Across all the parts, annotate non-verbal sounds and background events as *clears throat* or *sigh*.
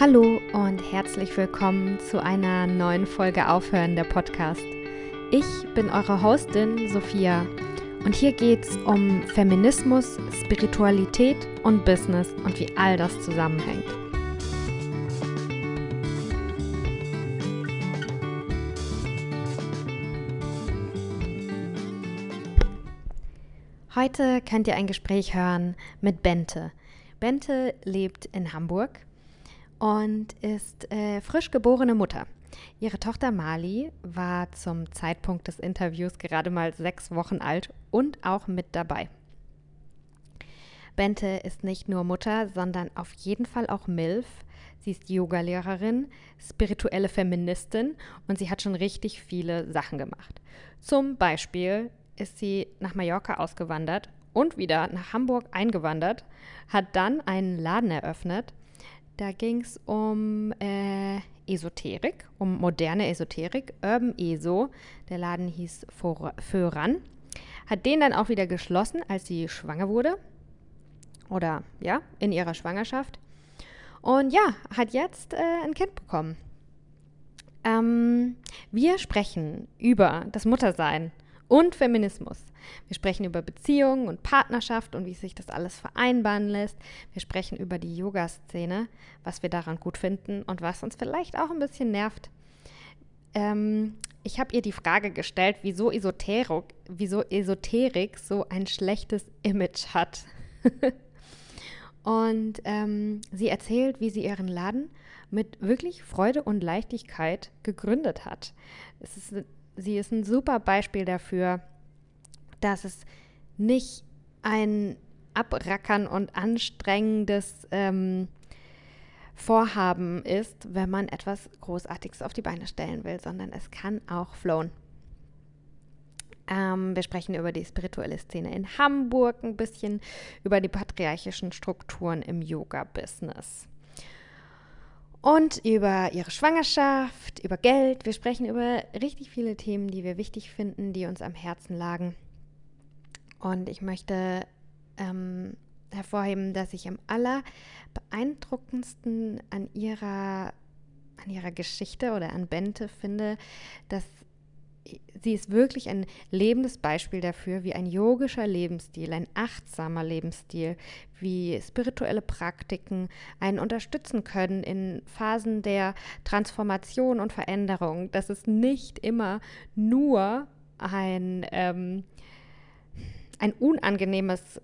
Hallo und herzlich willkommen zu einer neuen Folge Aufhören der Podcast. Ich bin eure Hostin Sophia und hier geht es um Feminismus, Spiritualität und Business und wie all das zusammenhängt. Heute könnt ihr ein Gespräch hören mit Bente. Bente lebt in Hamburg und ist äh, frisch geborene Mutter. Ihre Tochter Mali war zum Zeitpunkt des Interviews gerade mal sechs Wochen alt und auch mit dabei. Bente ist nicht nur Mutter, sondern auf jeden Fall auch MILF. Sie ist Yogalehrerin, spirituelle Feministin und sie hat schon richtig viele Sachen gemacht. Zum Beispiel ist sie nach Mallorca ausgewandert und wieder nach Hamburg eingewandert, hat dann einen Laden eröffnet. Da ging es um äh, Esoterik, um moderne Esoterik, Urban ESO. Der Laden hieß Föran. Hat den dann auch wieder geschlossen, als sie schwanger wurde. Oder ja, in ihrer Schwangerschaft. Und ja, hat jetzt äh, ein Kind bekommen. Ähm, wir sprechen über das Muttersein und Feminismus. Wir sprechen über Beziehungen und Partnerschaft und wie sich das alles vereinbaren lässt. Wir sprechen über die Yoga-Szene, was wir daran gut finden und was uns vielleicht auch ein bisschen nervt. Ähm, ich habe ihr die Frage gestellt, wieso Esoterik, wieso Esoterik so ein schlechtes Image hat. *laughs* und ähm, sie erzählt, wie sie ihren Laden mit wirklich Freude und Leichtigkeit gegründet hat. Es ist sie ist ein super Beispiel dafür, dass es nicht ein Abrackern und anstrengendes ähm, Vorhaben ist, wenn man etwas Großartiges auf die Beine stellen will, sondern es kann auch flowen. Ähm, wir sprechen über die spirituelle Szene in Hamburg, ein bisschen über die patriarchischen Strukturen im Yoga-Business und über ihre Schwangerschaft, über Geld. Wir sprechen über richtig viele Themen, die wir wichtig finden, die uns am Herzen lagen. Und ich möchte ähm, hervorheben, dass ich am allerbeeindruckendsten an ihrer, an ihrer Geschichte oder an Bente finde, dass sie ist wirklich ein lebendes Beispiel dafür, wie ein yogischer Lebensstil, ein achtsamer Lebensstil, wie spirituelle Praktiken einen unterstützen können in Phasen der Transformation und Veränderung. Dass es nicht immer nur ein, ähm, ein unangenehmes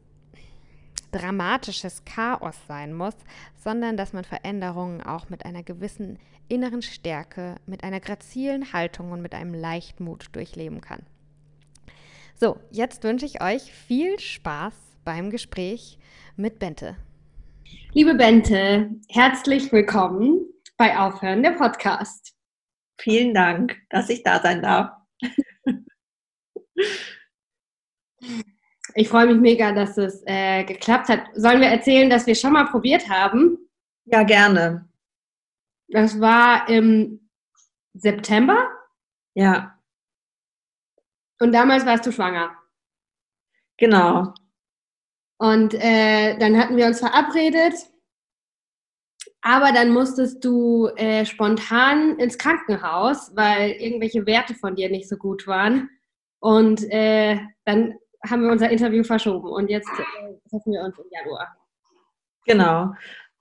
dramatisches Chaos sein muss, sondern dass man Veränderungen auch mit einer gewissen inneren Stärke, mit einer grazilen Haltung und mit einem Leichtmut durchleben kann. So, jetzt wünsche ich euch viel Spaß beim Gespräch mit Bente. Liebe Bente, herzlich willkommen bei Aufhören der Podcast. Vielen Dank, dass ich da sein darf. *laughs* Ich freue mich mega, dass es äh, geklappt hat. Sollen wir erzählen, dass wir schon mal probiert haben? Ja, gerne. Das war im September? Ja. Und damals warst du schwanger. Genau. Und äh, dann hatten wir uns verabredet, aber dann musstest du äh, spontan ins Krankenhaus, weil irgendwelche Werte von dir nicht so gut waren. Und äh, dann haben wir unser Interview verschoben und jetzt äh, treffen wir uns im Januar. Genau.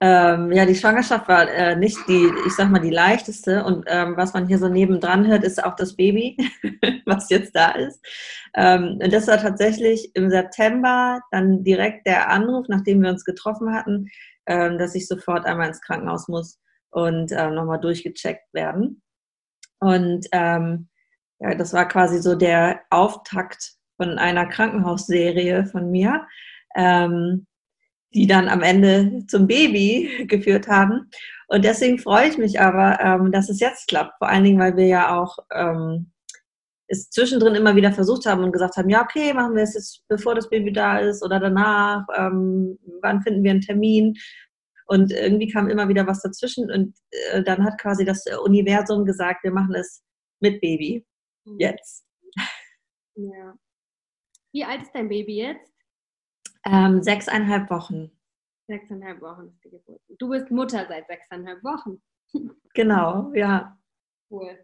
Ähm, ja, die Schwangerschaft war äh, nicht die, ich sag mal, die leichteste. Und ähm, was man hier so nebendran hört, ist auch das Baby, *laughs* was jetzt da ist. Ähm, und das war tatsächlich im September dann direkt der Anruf, nachdem wir uns getroffen hatten, ähm, dass ich sofort einmal ins Krankenhaus muss und ähm, nochmal durchgecheckt werden. Und ähm, ja, das war quasi so der Auftakt von einer Krankenhausserie von mir, ähm, die dann am Ende zum Baby *laughs* geführt haben. Und deswegen freue ich mich aber, ähm, dass es jetzt klappt. Vor allen Dingen, weil wir ja auch ähm, es zwischendrin immer wieder versucht haben und gesagt haben, ja, okay, machen wir es jetzt, bevor das Baby da ist oder danach, ähm, wann finden wir einen Termin? Und irgendwie kam immer wieder was dazwischen und äh, dann hat quasi das Universum gesagt, wir machen es mit Baby. Mhm. Jetzt. Ja. Wie alt ist dein Baby jetzt? Ähm, sechseinhalb Wochen. Sechseinhalb Wochen ist die Geburt. Du bist Mutter seit sechseinhalb Wochen. *laughs* Genau, ja. Cool.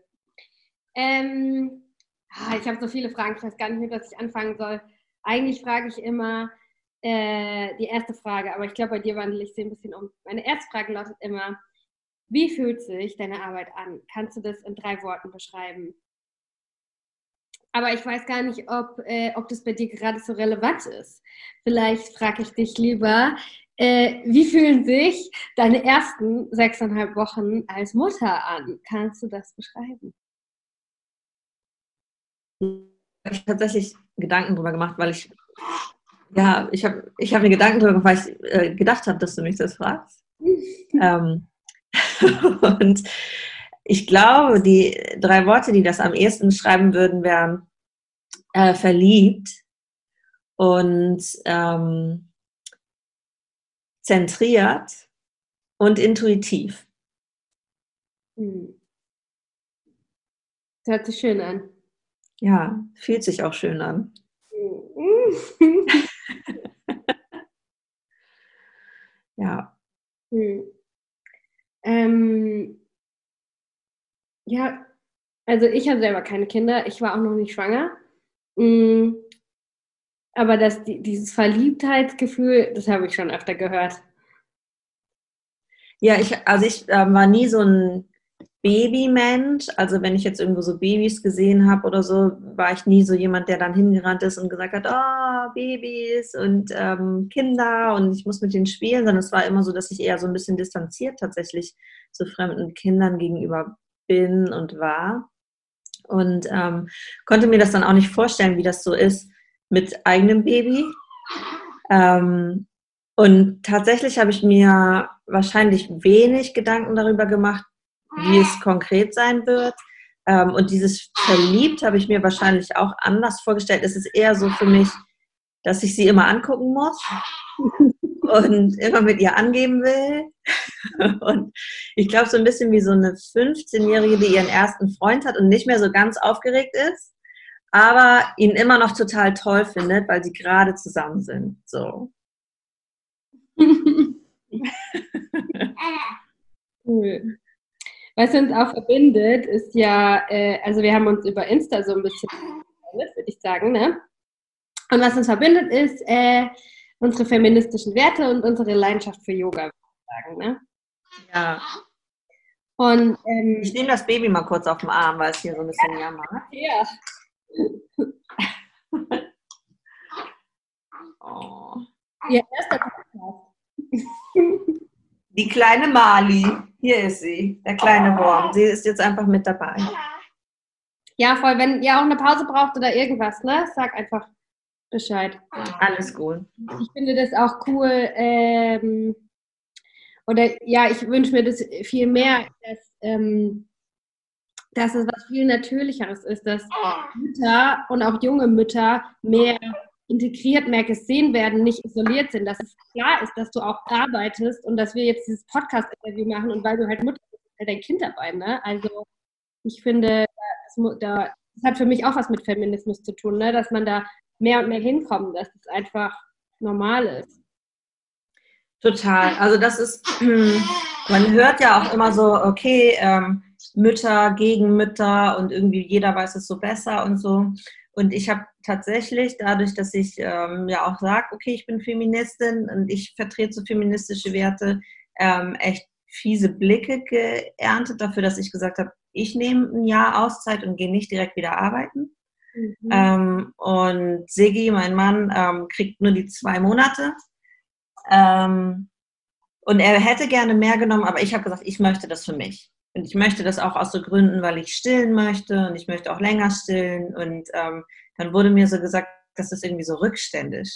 Ähm, ah, ich habe so viele Fragen, ich weiß gar nicht, mit was ich anfangen soll. Eigentlich frage ich immer äh, die erste Frage, aber ich glaube, bei dir wandle ich sie ein bisschen um. Meine erste Frage lautet immer, wie fühlt sich deine Arbeit an? Kannst du das in drei Worten beschreiben? Aber ich weiß gar nicht, ob, äh, ob das bei dir gerade so relevant ist. Vielleicht frage ich dich lieber, äh, wie fühlen sich deine ersten sechseinhalb Wochen als Mutter an? Kannst du das beschreiben? Ich habe tatsächlich Gedanken darüber gemacht, weil ich, ja, ich habe ich hab mir Gedanken darüber gemacht, weil ich äh, gedacht habe, dass du mich das fragst. *laughs* ähm, *laughs* und ich glaube, die drei Worte, die das am ehesten schreiben würden, wären äh, verliebt und ähm, zentriert und intuitiv. Hm. Das hört sich schön an. Ja, fühlt sich auch schön an. *laughs* ja. Hm. Ähm, ja, also ich habe selber keine Kinder, ich war auch noch nicht schwanger. Hm. Aber das, dieses Verliebtheitsgefühl, das habe ich schon öfter gehört. Ja, ich, also ich äh, war nie so ein Babymensch. Also wenn ich jetzt irgendwo so Babys gesehen habe oder so, war ich nie so jemand, der dann hingerannt ist und gesagt hat, oh, Babys und ähm, Kinder und ich muss mit denen spielen, sondern es war immer so, dass ich eher so ein bisschen distanziert tatsächlich zu fremden Kindern gegenüber bin und war. Und ähm, konnte mir das dann auch nicht vorstellen, wie das so ist, mit eigenem Baby. Ähm, und tatsächlich habe ich mir wahrscheinlich wenig Gedanken darüber gemacht, wie es konkret sein wird. Ähm, und dieses Verliebt habe ich mir wahrscheinlich auch anders vorgestellt. Es ist eher so für mich, dass ich sie immer angucken muss und immer mit ihr angeben will. *laughs* Und ich glaube, so ein bisschen wie so eine 15-Jährige, die ihren ersten Freund hat und nicht mehr so ganz aufgeregt ist aber ihn immer noch total toll findet, weil sie gerade zusammen sind. So. *laughs* cool. Was uns auch verbindet, ist ja, äh, also wir haben uns über Insta so ein bisschen, würde ich sagen, ne? Und was uns verbindet, ist äh, unsere feministischen Werte und unsere Leidenschaft für Yoga, würde ich sagen, ne? Ja. Und ähm, ich nehme das Baby mal kurz auf den Arm, weil es hier so ein bisschen jammert. Ja. *laughs* oh. Ihr erster Podcast. Die kleine Mali, hier ist sie, der kleine Wurm. Sie ist jetzt einfach mit dabei. Ja, voll. Wenn ihr auch eine Pause braucht oder irgendwas, ne? Sag einfach Bescheid. Alles gut. Ich finde das auch cool. Ähm, oder ja, ich wünsche mir das viel mehr, dass ähm, dass es was viel Natürlicheres ist, dass Mütter und auch junge Mütter mehr integriert, mehr gesehen werden, nicht isoliert sind, dass es klar ist, dass du auch arbeitest und dass wir jetzt dieses Podcast-Interview machen und weil du halt Mutter bist, halt dein Kind dabei, ne? Also ich finde, das, das, hat für mich auch was mit Feminismus zu tun, ne? dass man da mehr und mehr hinkommt, dass es einfach normal ist. Total. Also das ist, *clears throat* man hört ja auch immer so, okay, ähm, Mütter gegen Mütter und irgendwie jeder weiß es so besser und so. Und ich habe tatsächlich, dadurch, dass ich ähm, ja auch sage, okay, ich bin Feministin und ich vertrete so feministische Werte, ähm, echt fiese Blicke geerntet dafür, dass ich gesagt habe, ich nehme ein Jahr Auszeit und gehe nicht direkt wieder arbeiten. Mhm. Ähm, und Sigi, mein Mann, ähm, kriegt nur die zwei Monate. Ähm, und er hätte gerne mehr genommen, aber ich habe gesagt, ich möchte das für mich. Und ich möchte das auch aus so Gründen, weil ich stillen möchte und ich möchte auch länger stillen. Und ähm, dann wurde mir so gesagt, das ist irgendwie so rückständisch.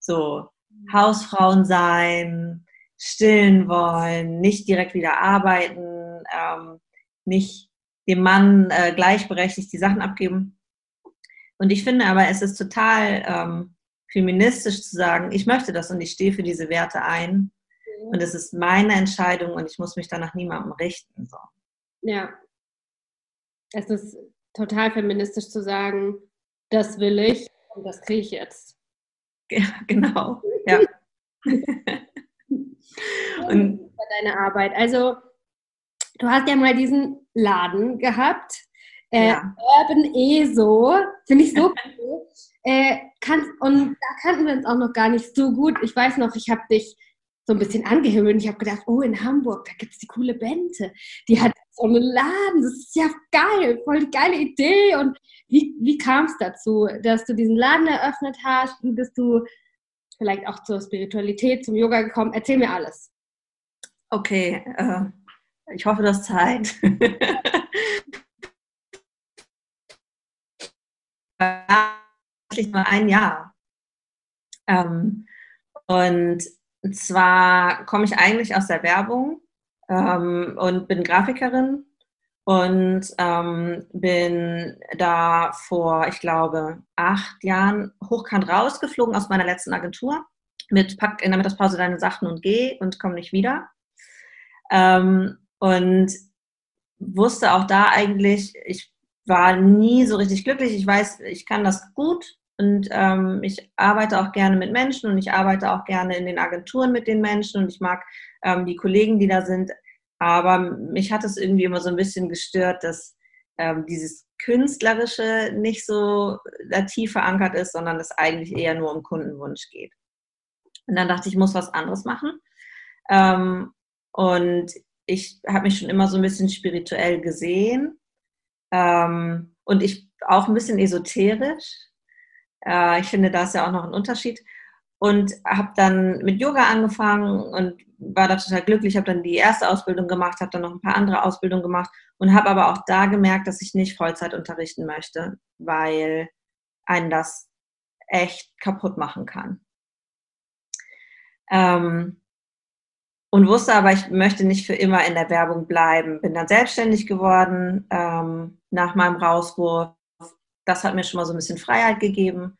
So Hausfrauen sein, stillen wollen, nicht direkt wieder arbeiten, ähm, nicht dem Mann äh, gleichberechtigt die Sachen abgeben. Und ich finde aber, es ist total ähm, feministisch zu sagen, ich möchte das und ich stehe für diese Werte ein. Und es ist meine Entscheidung und ich muss mich danach niemandem richten. So. Ja. Es ist total feministisch zu sagen, das will ich und das kriege ich jetzt. Ja, *laughs* genau. Ja. *laughs* und, deine Arbeit. Also, du hast ja mal diesen Laden gehabt. Äh, ja. Urban ESO, finde ich so cool. *laughs* Äh, kann, und da kannten wir uns auch noch gar nicht so gut. Ich weiß noch, ich habe dich so ein bisschen angehimmelt und ich habe gedacht, oh, in Hamburg, da gibt es die coole Bente. Die hat so einen Laden, das ist ja geil, voll die geile Idee. Und wie, wie kam es dazu, dass du diesen Laden eröffnet hast? Wie bist du vielleicht auch zur Spiritualität, zum Yoga gekommen? Erzähl mir alles. Okay, äh, ich hoffe, du hast Zeit. *laughs* *laughs* nur ein Jahr. Ähm, und zwar komme ich eigentlich aus der Werbung ähm, und bin Grafikerin und ähm, bin da vor, ich glaube, acht Jahren hochkant rausgeflogen aus meiner letzten Agentur mit Pack in der Mittagspause deine Sachen und geh und komm nicht wieder. Ähm, und wusste auch da eigentlich, ich war nie so richtig glücklich. Ich weiß, ich kann das gut und ähm, ich arbeite auch gerne mit Menschen und ich arbeite auch gerne in den Agenturen mit den Menschen und ich mag ähm, die Kollegen, die da sind. Aber mich hat es irgendwie immer so ein bisschen gestört, dass ähm, dieses Künstlerische nicht so da tief verankert ist, sondern es eigentlich eher nur um Kundenwunsch geht. Und dann dachte ich, ich muss was anderes machen. Ähm, und ich habe mich schon immer so ein bisschen spirituell gesehen ähm, und ich auch ein bisschen esoterisch. Äh, ich finde, da ist ja auch noch ein Unterschied. Und habe dann mit Yoga angefangen und war da total glücklich, habe dann die erste Ausbildung gemacht, habe dann noch ein paar andere Ausbildungen gemacht und habe aber auch da gemerkt, dass ich nicht Vollzeit unterrichten möchte, weil einen das echt kaputt machen kann. Ähm, und wusste aber, ich möchte nicht für immer in der Werbung bleiben. Bin dann selbstständig geworden ähm, nach meinem Rauswurf. Das hat mir schon mal so ein bisschen Freiheit gegeben.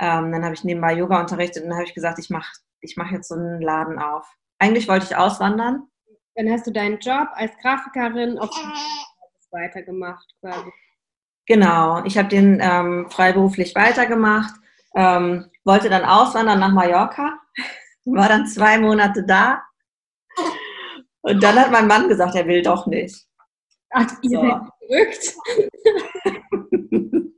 Ähm, dann habe ich nebenbei Yoga unterrichtet und dann habe ich gesagt, ich mache ich mach jetzt so einen Laden auf. Eigentlich wollte ich auswandern. Dann hast du deinen Job als Grafikerin auf weitergemacht quasi. Genau, ich habe den ähm, freiberuflich weitergemacht, ähm, wollte dann auswandern nach Mallorca, *laughs* war dann zwei Monate da und dann hat mein Mann gesagt, er will doch nicht. Ach, ihr so. verrückt. *laughs*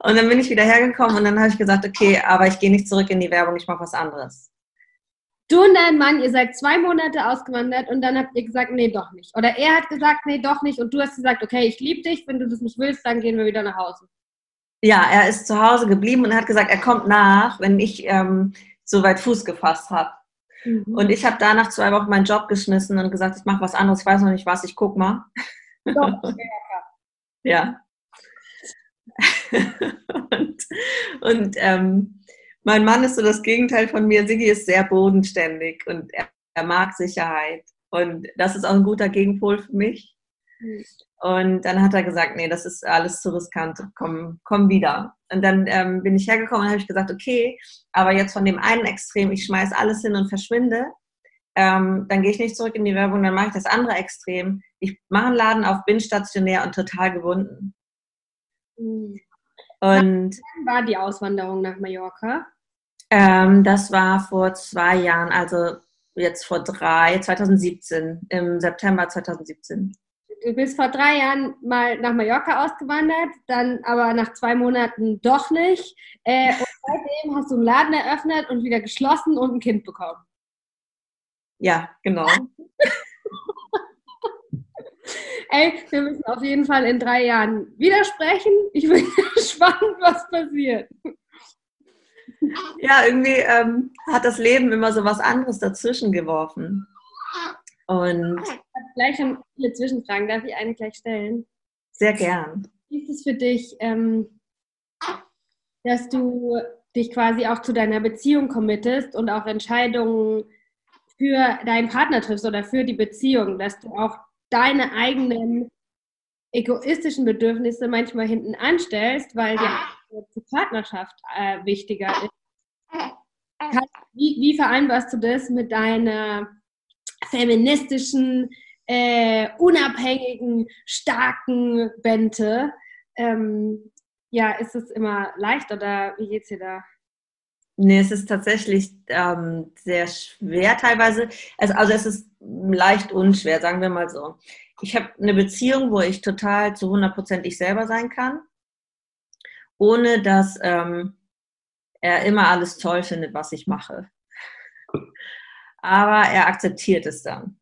und dann bin ich wieder hergekommen und dann habe ich gesagt, okay, aber ich gehe nicht zurück in die Werbung, ich mache was anderes. Du und dein Mann, ihr seid zwei Monate ausgewandert und dann habt ihr gesagt, nee, doch nicht. Oder er hat gesagt, nee, doch nicht. Und du hast gesagt, okay, ich liebe dich, wenn du das nicht willst, dann gehen wir wieder nach Hause. Ja, er ist zu Hause geblieben und hat gesagt, er kommt nach, wenn ich ähm, so weit Fuß gefasst habe. Mhm. Und ich habe da nach zwei Wochen meinen Job geschmissen und gesagt, ich mache was anderes, ich weiß noch nicht was, ich guck mal. Doch, *laughs* ja. *laughs* und und ähm, mein Mann ist so das Gegenteil von mir. Siggi ist sehr bodenständig und er, er mag Sicherheit. Und das ist auch ein guter Gegenpol für mich. Und dann hat er gesagt, nee, das ist alles zu riskant, komm, komm wieder. Und dann ähm, bin ich hergekommen und habe ich gesagt, okay, aber jetzt von dem einen Extrem, ich schmeiß alles hin und verschwinde, ähm, dann gehe ich nicht zurück in die Werbung, dann mache ich das andere Extrem. Ich mache einen Laden auf, bin stationär und total gebunden. Mhm. Und Wann war die Auswanderung nach Mallorca? Ähm, das war vor zwei Jahren, also jetzt vor drei, 2017, im September 2017 du bist vor drei Jahren mal nach Mallorca ausgewandert, dann aber nach zwei Monaten doch nicht. Äh, und seitdem hast du einen Laden eröffnet und wieder geschlossen und ein Kind bekommen. Ja, genau. *laughs* Ey, wir müssen auf jeden Fall in drei Jahren widersprechen. Ich bin *laughs* gespannt, was passiert. Ja, irgendwie ähm, hat das Leben immer so was anderes dazwischen geworfen. Und ich habe gleich schon viele Zwischenfragen. Darf ich eine gleich stellen? Sehr gern. Wie ist es für dich, ähm, dass du dich quasi auch zu deiner Beziehung committest und auch Entscheidungen für deinen Partner triffst oder für die Beziehung, dass du auch deine eigenen egoistischen Bedürfnisse manchmal hinten anstellst, weil die Partnerschaft äh, wichtiger ist. Wie, wie vereinbarst du das mit deiner feministischen, äh, unabhängigen, starken Bente. Ähm, ja, ist es immer leicht oder wie geht's dir da? Nee, es ist tatsächlich ähm, sehr schwer teilweise. Also, also es ist leicht unschwer, sagen wir mal so. Ich habe eine Beziehung, wo ich total zu 100% ich selber sein kann, ohne dass ähm, er immer alles toll findet, was ich mache. Aber er akzeptiert es dann.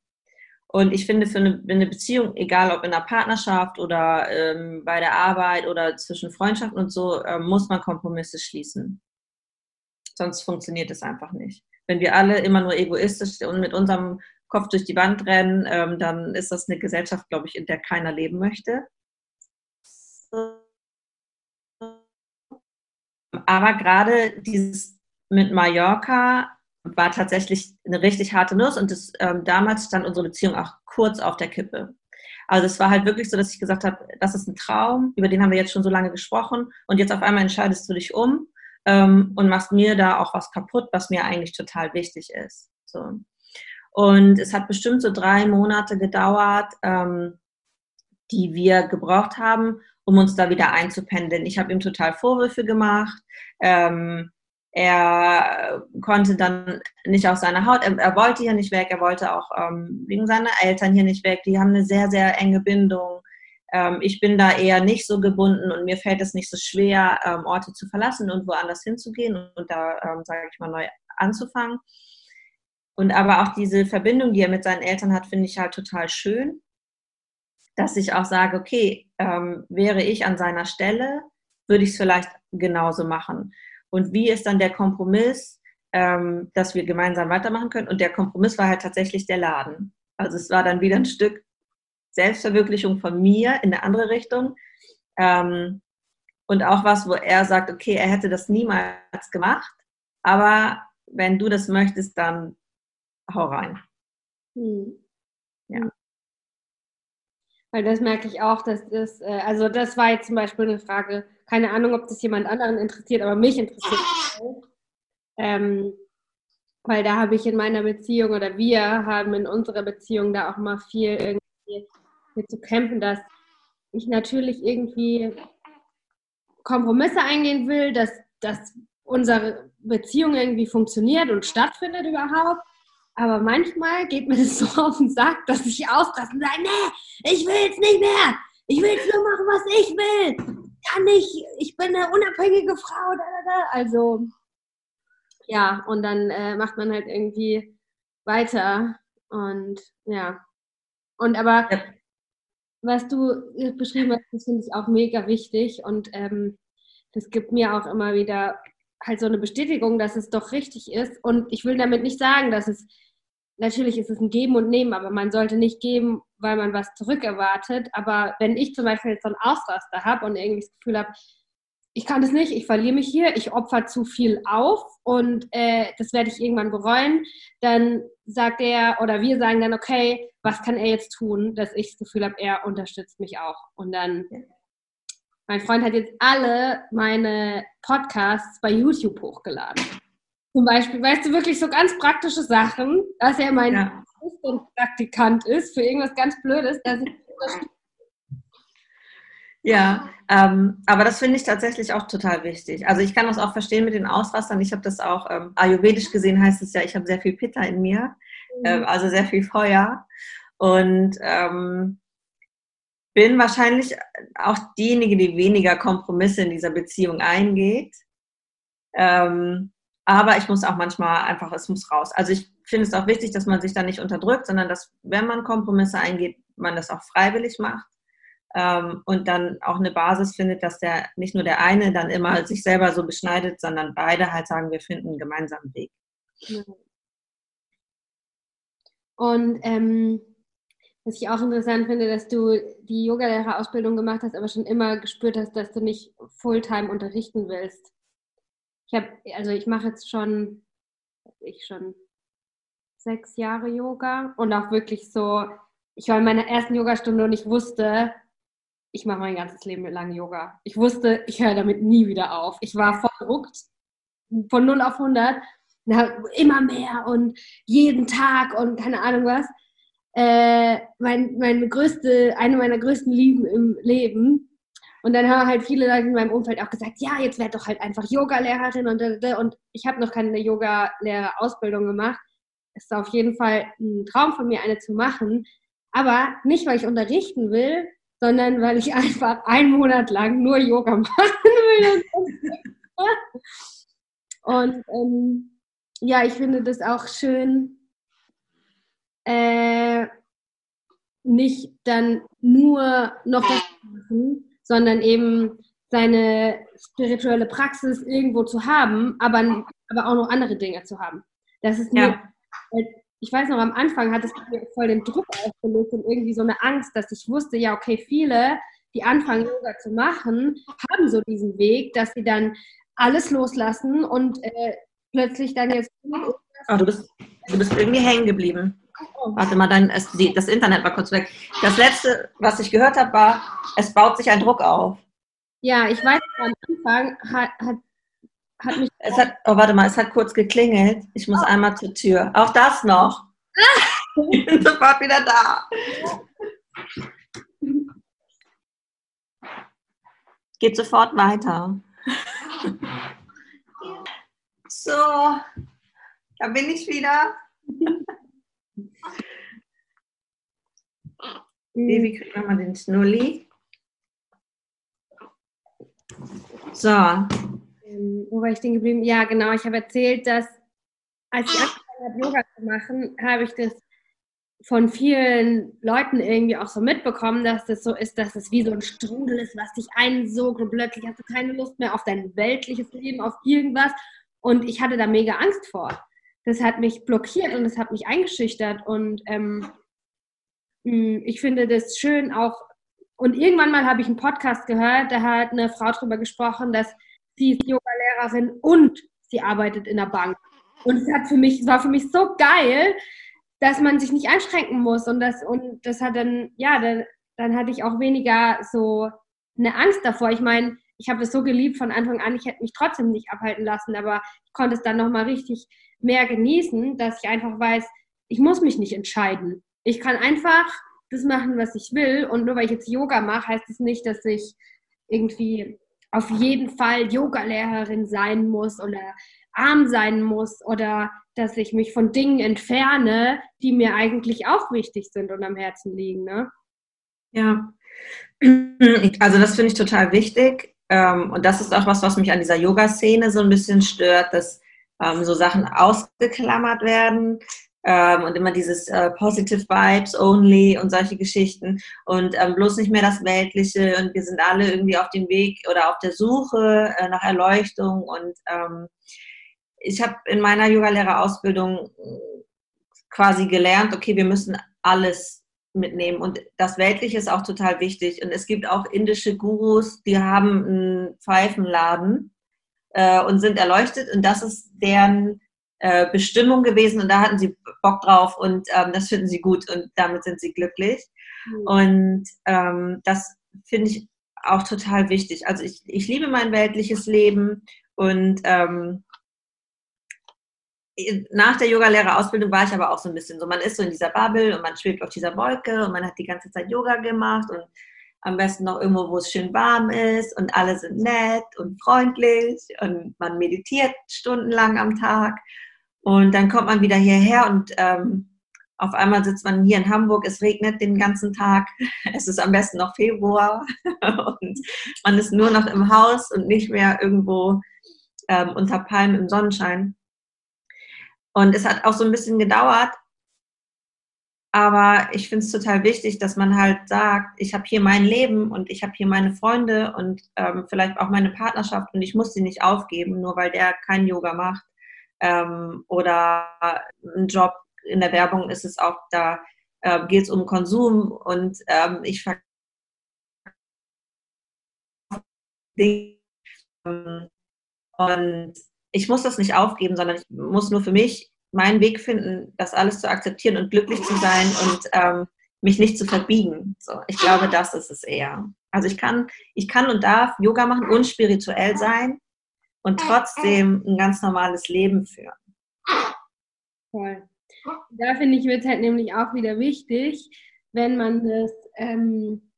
Und ich finde, für eine, eine Beziehung, egal ob in einer Partnerschaft oder ähm, bei der Arbeit oder zwischen Freundschaften und so, ähm, muss man Kompromisse schließen. Sonst funktioniert es einfach nicht. Wenn wir alle immer nur egoistisch und mit unserem Kopf durch die Wand rennen, ähm, dann ist das eine Gesellschaft, glaube ich, in der keiner leben möchte. Aber gerade dieses mit Mallorca war tatsächlich eine richtig harte Nuss und das, ähm, damals stand unsere Beziehung auch kurz auf der Kippe. Also es war halt wirklich so, dass ich gesagt habe, das ist ein Traum, über den haben wir jetzt schon so lange gesprochen und jetzt auf einmal entscheidest du dich um ähm, und machst mir da auch was kaputt, was mir eigentlich total wichtig ist. So. Und es hat bestimmt so drei Monate gedauert, ähm, die wir gebraucht haben, um uns da wieder einzupendeln. Ich habe ihm total Vorwürfe gemacht. Ähm, er konnte dann nicht aus seiner Haut, er, er, wollte hier nicht weg, er wollte auch ähm, wegen seiner Eltern hier nicht weg. Die haben eine sehr, sehr enge Bindung. Ähm, ich bin da eher nicht so gebunden und mir fällt es nicht so schwer, ähm, Orte zu verlassen und woanders hinzugehen und, und da, ähm, sage ich mal, neu anzufangen. Und aber auch diese Verbindung, die er mit seinen Eltern hat, finde ich halt total schön, dass ich auch sage, okay, ähm, wäre ich an seiner Stelle, würde ich es vielleicht genauso machen. Und wie ist dann der Kompromiss, ähm, dass wir gemeinsam weitermachen können? Und der Kompromiss war halt tatsächlich der Laden. Also es war dann wieder ein Stück Selbstverwirklichung von mir in eine andere Richtung. Ähm, und auch was, wo er sagt, okay, er hätte das niemals gemacht, aber wenn du das möchtest, dann hau rein. Hm. Ja. Weil das merke ich auch, dass das, äh, also das war jetzt zum Beispiel eine Frage, keine Ahnung, ob das jemand anderen interessiert, aber mich interessiert das ähm, weil da habe ich in meiner Beziehung oder wir haben in unserer Beziehung da auch mal viel irgendwie mit zu kämpfen, dass ich natürlich irgendwie Kompromisse eingehen will, dass, dass unsere Beziehung irgendwie funktioniert und stattfindet überhaupt. Aber manchmal geht mir das *laughs* so auf den Sack, dass ich ausraste und sage, nee, ich will jetzt nicht mehr. Ich will jetzt nur machen, was ich will kann ich, ich bin eine unabhängige Frau. Da, da, da. Also ja, und dann äh, macht man halt irgendwie weiter und ja. Und aber ja. was du beschrieben hast, das finde ich auch mega wichtig und ähm, das gibt mir auch immer wieder halt so eine Bestätigung, dass es doch richtig ist. Und ich will damit nicht sagen, dass es natürlich ist es ein Geben und Nehmen, aber man sollte nicht geben, weil man was zurückerwartet. Aber wenn ich zum Beispiel jetzt so einen Ausraster habe und irgendwie das Gefühl habe, ich kann das nicht, ich verliere mich hier, ich opfer zu viel auf und äh, das werde ich irgendwann bereuen, dann sagt er oder wir sagen dann, okay, was kann er jetzt tun, dass ich das Gefühl habe, er unterstützt mich auch. Und dann, mein Freund hat jetzt alle meine Podcasts bei YouTube hochgeladen. Zum Beispiel, weißt du, wirklich so ganz praktische Sachen, dass er mein ja. Praktikant ist für irgendwas ganz Blödes, dass ich ja, ähm, aber das finde ich tatsächlich auch total wichtig. Also ich kann das auch verstehen mit den Auswassern. Ich habe das auch, ähm, ayurvedisch gesehen heißt es ja, ich habe sehr viel Pitta in mir, ähm, also sehr viel Feuer. Und ähm, bin wahrscheinlich auch diejenige, die weniger Kompromisse in dieser Beziehung eingeht. Ähm, aber ich muss auch manchmal einfach, es muss raus. Also ich finde es auch wichtig, dass man sich da nicht unterdrückt, sondern dass, wenn man Kompromisse eingeht, man das auch freiwillig macht ähm, und dann auch eine Basis findet, dass der nicht nur der eine dann immer sich selber so beschneidet, sondern beide halt sagen, wir finden einen gemeinsamen Weg. Und ähm, was ich auch interessant finde, dass du die Yogalehrerausbildung gemacht hast, aber schon immer gespürt hast, dass du nicht Fulltime unterrichten willst. Ich habe, also ich mache jetzt schon, ich schon sechs Jahre Yoga und auch wirklich so, ich war in meiner ersten Yogastunde und ich wusste, ich mache mein ganzes Leben lang Yoga. Ich wusste, ich höre damit nie wieder auf. Ich war verrückt, von 0 auf 100, immer mehr und jeden Tag und keine Ahnung was. Äh, mein, meine größte, eine meiner größten Lieben im Leben Und dann haben halt viele Leute in meinem Umfeld auch gesagt, ja, jetzt werd doch halt einfach Yoga-Lehrerin und, und ich habe noch keine Yoga-Lehrerausbildung gemacht. Ist auf jeden Fall ein Traum von mir, eine zu machen. Aber nicht, weil ich unterrichten will, sondern weil ich *laughs* einfach einen Monat lang nur Yoga *laughs* machen will. Und ähm, ja, ich finde das auch schön, äh, nicht dann nur noch das machen, sondern eben seine spirituelle Praxis irgendwo zu haben, aber, aber auch noch andere Dinge zu haben. Das ist mir, ja. ich weiß noch, am Anfang hat es mir voll den Druck ausgelöst und irgendwie so eine Angst, dass ich wusste, ja, okay, viele, die anfangen, Yoga zu machen, haben so diesen Weg, dass sie dann alles loslassen und äh, plötzlich dann jetzt. Oh, du, bist, du bist irgendwie hängen geblieben. Warte mal, dann ist die, das Internet war kurz weg. Das letzte, was ich gehört habe, war, es baut sich ein Druck auf. Ja, ich weiß, am Anfang hat, hat, hat mich. Es hat, oh, warte mal, es hat kurz geklingelt. Ich muss oh. einmal zur Tür. Auch das noch. ich bin sofort wieder da. Geht sofort weiter. So, da bin ich wieder. Baby kriegt nochmal den Schnulli. So. Ähm, wo war ich denn geblieben? Ja, genau. Ich habe erzählt, dass als ich angefangen habe, Yoga zu machen, habe ich das von vielen Leuten irgendwie auch so mitbekommen, dass das so ist, dass es wie so ein Strudel ist, was dich einsogt und plötzlich hast du keine Lust mehr auf dein weltliches Leben, auf irgendwas. Und ich hatte da mega Angst vor. Das hat mich blockiert und das hat mich eingeschüchtert. Und ähm, hm, ich finde das schön auch. Und irgendwann mal habe ich einen Podcast gehört, da hat eine Frau darüber gesprochen, dass sie ist Yoga-Lehrerin und sie arbeitet in der Bank. Und es hat für mich, war für mich so geil, dass man sich nicht einschränken muss. Und das, und das hat dann, ja, dann, dann hatte ich auch weniger so eine Angst davor. Ich meine, ich habe es so geliebt von Anfang an, ich hätte mich trotzdem nicht abhalten lassen, aber ich konnte es dann nochmal richtig mehr genießen, dass ich einfach weiß, ich muss mich nicht entscheiden. Ich kann einfach das machen, was ich will. Und nur weil ich jetzt Yoga mache, heißt es das nicht, dass ich irgendwie auf jeden Fall Yoga-Lehrerin sein muss oder arm sein muss oder dass ich mich von Dingen entferne, die mir eigentlich auch wichtig sind und am Herzen liegen. Ne? Ja, *clears throat* also das finde ich total wichtig. Ähm, und das ist auch was, was mich an dieser Yoga-Szene so ein bisschen stört, dass ähm, so Sachen ausgeklammert werden ähm, und immer dieses äh, Positive Vibes only und solche Geschichten. Und ähm, bloß nicht mehr das Weltliche. Und wir sind alle irgendwie auf dem Weg oder auf der Suche äh, nach Erleuchtung. Und ähm, ich habe in meiner Yogalehrerausbildung quasi gelernt, okay, wir müssen alles mitnehmen. Und das Weltliche ist auch total wichtig. Und es gibt auch indische Gurus, die haben einen Pfeifenladen äh, und sind erleuchtet. Und das ist deren äh, Bestimmung gewesen. Und da hatten sie Bock drauf und ähm, das finden sie gut und damit sind sie glücklich. Mhm. Und ähm, das finde ich auch total wichtig. Also ich, ich liebe mein weltliches Leben und ähm, nach der Yogalehrerausbildung war ich aber auch so ein bisschen so, man ist so in dieser Bubble und man schwebt auf dieser Wolke und man hat die ganze Zeit Yoga gemacht und am besten noch irgendwo, wo es schön warm ist und alle sind nett und freundlich und man meditiert stundenlang am Tag und dann kommt man wieder hierher und ähm, auf einmal sitzt man hier in Hamburg, es regnet den ganzen Tag, *laughs* es ist am besten noch Februar *laughs* und man ist nur noch im Haus und nicht mehr irgendwo ähm, unter Palmen im Sonnenschein. Und es hat auch so ein bisschen gedauert, aber ich finde es total wichtig, dass man halt sagt, ich habe hier mein Leben und ich habe hier meine Freunde und ähm, vielleicht auch meine Partnerschaft und ich muss sie nicht aufgeben, nur weil der kein Yoga macht ähm, oder einen Job. In der Werbung ist es auch, da äh, geht es um Konsum und ähm, ich und ich muss das nicht aufgeben, sondern ich muss nur für mich meinen Weg finden, das alles zu akzeptieren und glücklich zu sein und ähm, mich nicht zu verbiegen. So, ich glaube, das ist es eher. Also ich kann, ich kann und darf Yoga machen und spirituell sein und trotzdem ein ganz normales Leben führen. Toll. Da finde ich, wird halt nämlich auch wieder wichtig, wenn man das ähm,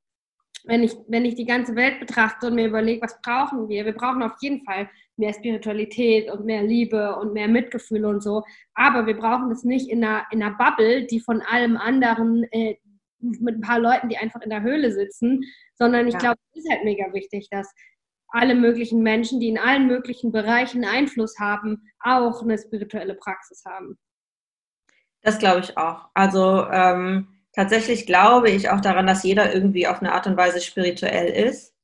wenn ich, wenn ich die ganze Welt betrachte und mir überlege, was brauchen wir? Wir brauchen auf jeden Fall mehr Spiritualität und mehr Liebe und mehr Mitgefühl und so. Aber wir brauchen das nicht in einer, in einer Bubble, die von allem anderen, äh, mit ein paar Leuten, die einfach in der Höhle sitzen, sondern ich ja. glaube, es ist halt mega wichtig, dass alle möglichen Menschen, die in allen möglichen Bereichen Einfluss haben, auch eine spirituelle Praxis haben. Das glaube ich auch. Also ähm, tatsächlich glaube ich auch daran, dass jeder irgendwie auf eine Art und Weise spirituell ist.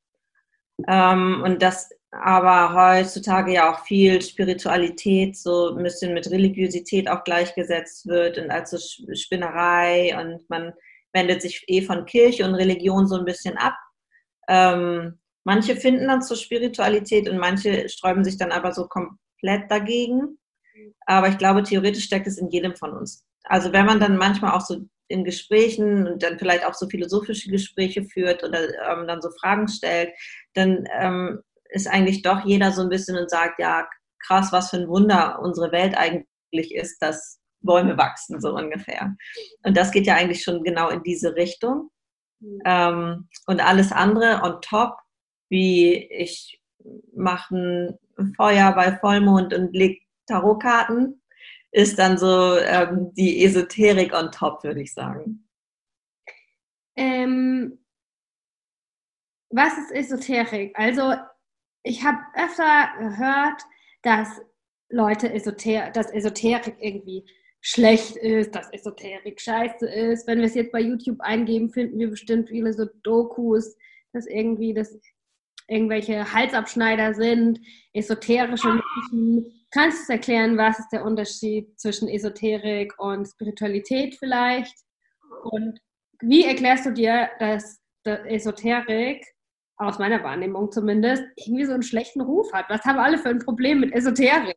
Ähm, und dass aber heutzutage ja auch viel Spiritualität so ein bisschen mit Religiosität auch gleichgesetzt wird und als so Spinnerei und man wendet sich eh von Kirche und Religion so ein bisschen ab. Ähm, manche finden dann zur Spiritualität und manche sträuben sich dann aber so komplett dagegen. Aber ich glaube, theoretisch steckt es in jedem von uns. Also wenn man dann manchmal auch so in Gesprächen und dann vielleicht auch so philosophische Gespräche führt oder ähm, dann so Fragen stellt, dann ähm, ist eigentlich doch jeder so ein bisschen und sagt, ja, krass, was für ein Wunder unsere Welt eigentlich ist, dass Bäume wachsen, so ungefähr. Und das geht ja eigentlich schon genau in diese Richtung. Mhm. Ähm, und alles andere on top, wie ich mache ein Feuer bei Vollmond und leg Tarotkarten, ist dann so ähm, die Esoterik on top, würde ich sagen. Ähm, was ist Esoterik? Also ich habe öfter gehört, dass Leute Esoter dass Esoterik irgendwie schlecht ist, dass Esoterik scheiße ist. Wenn wir es jetzt bei YouTube eingeben, finden wir bestimmt viele so Dokus, dass irgendwie das irgendwelche Halsabschneider sind, esoterische Menschen. Kannst du es erklären, was ist der Unterschied zwischen Esoterik und Spiritualität vielleicht? Und wie erklärst du dir, dass Esoterik, aus meiner Wahrnehmung zumindest, irgendwie so einen schlechten Ruf hat? Was haben alle für ein Problem mit Esoterik?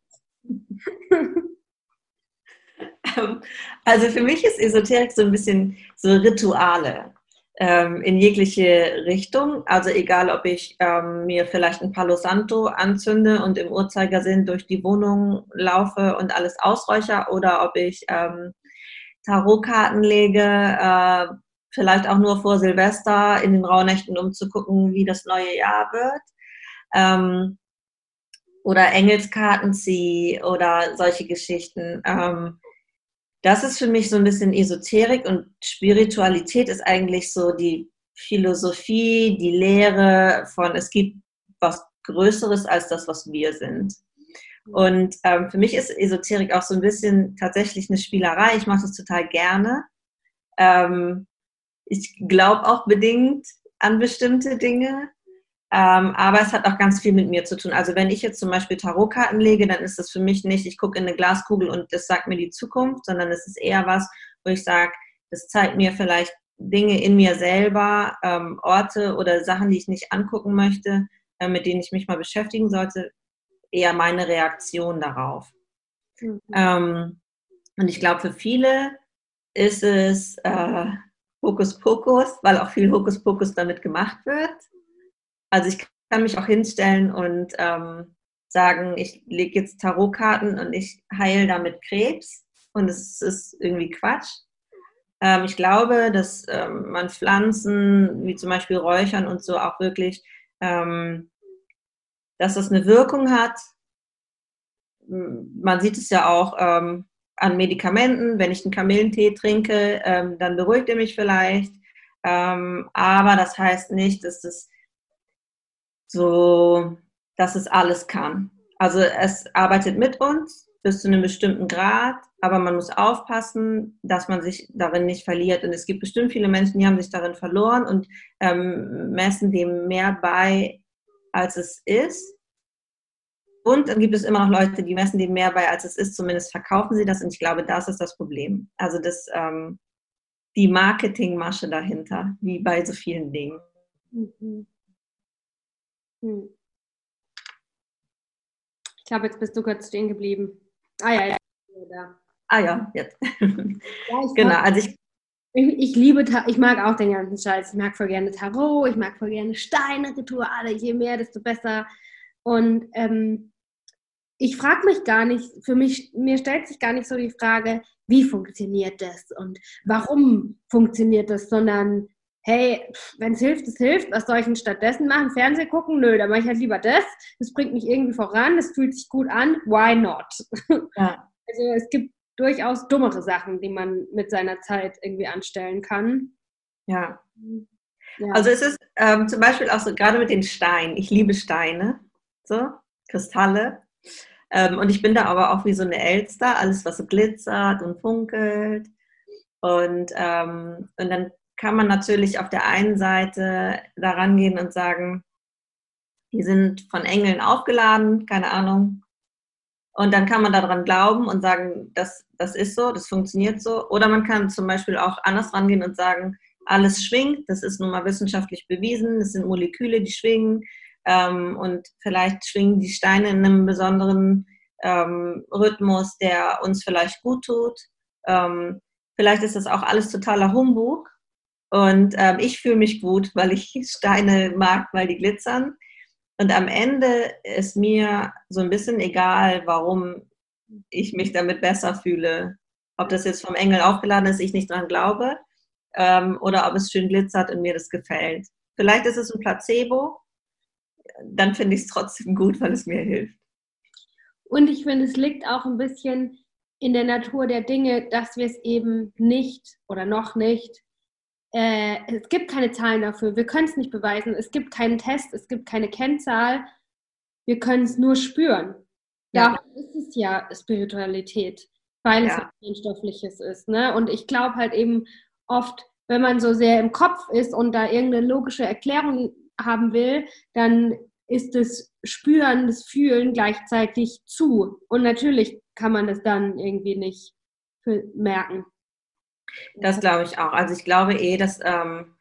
Also für mich ist Esoterik so ein bisschen so Rituale ähm, in jegliche Richtung. Also egal, ob ich ähm, mir vielleicht ein Palo Santo anzünde und im Uhrzeigersinn durch die Wohnung laufe und alles ausräucher oder ob ich ähm, Tarotkarten lege, äh, vielleicht auch nur vor Silvester in den Rauhnächten, um zu gucken, wie das neue Jahr wird. Ähm, oder Engelskarten ziehe oder solche Geschichten. Ähm, das ist für mich so ein bisschen Esoterik und Spiritualität ist eigentlich so die Philosophie, die Lehre von, es gibt was Größeres als das, was wir sind. Und ähm, für mich ist Esoterik auch so ein bisschen tatsächlich eine Spielerei. Ich mache das total gerne. Ähm, ich glaube auch bedingt an bestimmte Dinge. Ähm, aber es hat auch ganz viel mit mir zu tun. Also wenn ich jetzt zum Beispiel Tarotkarten lege, dann ist das für mich nicht, ich gucke in eine Glaskugel und das sagt mir die Zukunft, sondern es ist eher was, wo ich sage, das zeigt mir vielleicht Dinge in mir selber, ähm, Orte oder Sachen, die ich nicht angucken möchte, äh, mit denen ich mich mal beschäftigen sollte, eher meine Reaktion darauf. Mhm. Ähm, und ich glaube, für viele ist es äh, Hokuspokus, weil auch viel Hokuspokus damit gemacht wird. Also ich kann mich auch hinstellen und ähm, sagen, ich lege jetzt Tarotkarten und ich heile damit Krebs und es ist irgendwie Quatsch. Ähm, ich glaube, dass ähm, man Pflanzen wie zum Beispiel Räuchern und so auch wirklich, ähm, dass das eine Wirkung hat. Man sieht es ja auch ähm, an Medikamenten. Wenn ich einen Kamillentee trinke, ähm, dann beruhigt er mich vielleicht. Ähm, aber das heißt nicht, dass das so, dass es alles kann. Also es arbeitet mit uns bis zu einem bestimmten Grad, aber man muss aufpassen, dass man sich darin nicht verliert. Und es gibt bestimmt viele Menschen, die haben sich darin verloren und ähm, messen dem mehr bei, als es ist. Und dann gibt es immer noch Leute, die messen dem mehr bei, als es ist. Zumindest verkaufen sie das. Und ich glaube, das ist das Problem. Also das, ähm, die Marketingmasche dahinter, wie bei so vielen Dingen. Mhm. Hm. Ich glaube, jetzt bist du kurz stehen geblieben. Ah ja, ja. Ah ja, jetzt. *laughs* Ja, genau, also ich, ich, ich liebe, ich mag auch den ganzen Scheiß. Ich mag voll gerne Tarot, ich mag voll gerne Steine, Rituale. Je mehr, desto besser. Und ähm, ich frage mich gar nicht, für mich, mir stellt sich gar nicht so die Frage, wie funktioniert das und warum funktioniert das, sondern hey, wenn es hilft, es hilft, was soll ich denn stattdessen machen? Fernsehen gucken? Nö, dann mache ich halt lieber das. Das bringt mich irgendwie voran, das fühlt sich gut an, why not? *laughs* Ja. Also es gibt durchaus dummere Sachen, die man mit seiner Zeit irgendwie anstellen kann. Ja. ja. Also es ist ähm, zum Beispiel auch so, gerade mit den Steinen, ich liebe Steine, so, Kristalle. Ähm, und ich bin da aber auch wie so eine Elster, alles was so glitzert und funkelt. Und, ähm, und dann kann man natürlich auf der einen Seite daran gehen und sagen, die sind von Engeln aufgeladen, keine Ahnung. Und dann kann man daran glauben und sagen, das, das ist so, das funktioniert so. Oder man kann zum Beispiel auch anders rangehen und sagen, alles schwingt, das ist nun mal wissenschaftlich bewiesen, es sind Moleküle, die schwingen. Ähm, und vielleicht schwingen die Steine in einem besonderen ähm, Rhythmus, der uns vielleicht gut tut. Ähm, vielleicht ist das auch alles totaler Humbug und ähm, ich fühle mich gut, weil ich *laughs* Steine mag, weil die glitzern. Und am Ende ist mir so ein bisschen egal, warum ich mich damit besser fühle. Ob das jetzt vom Engel aufgeladen ist, ich nicht dran glaube, ähm, oder ob es schön glitzert und mir das gefällt. Vielleicht ist es ein Placebo, dann finde ich es trotzdem gut, weil es mir hilft. Und ich finde, es liegt auch ein bisschen in der Natur der Dinge, dass wir es eben nicht oder noch nicht äh, es gibt keine Zahlen dafür, wir können es nicht beweisen, es gibt keinen Test, es gibt keine Kennzahl, wir können es nur spüren. Ja. Darum ist es ja Spiritualität, weil ja. es etwas Stoffliches ist. Ne? Und ich glaube halt eben oft, wenn man so sehr im Kopf ist und da irgendeine logische Erklärung haben will, dann ist das Spüren, das Fühlen gleichzeitig zu. Und natürlich kann man das dann irgendwie nicht merken. Das glaube ich auch. Also ich glaube eh, dass ähm,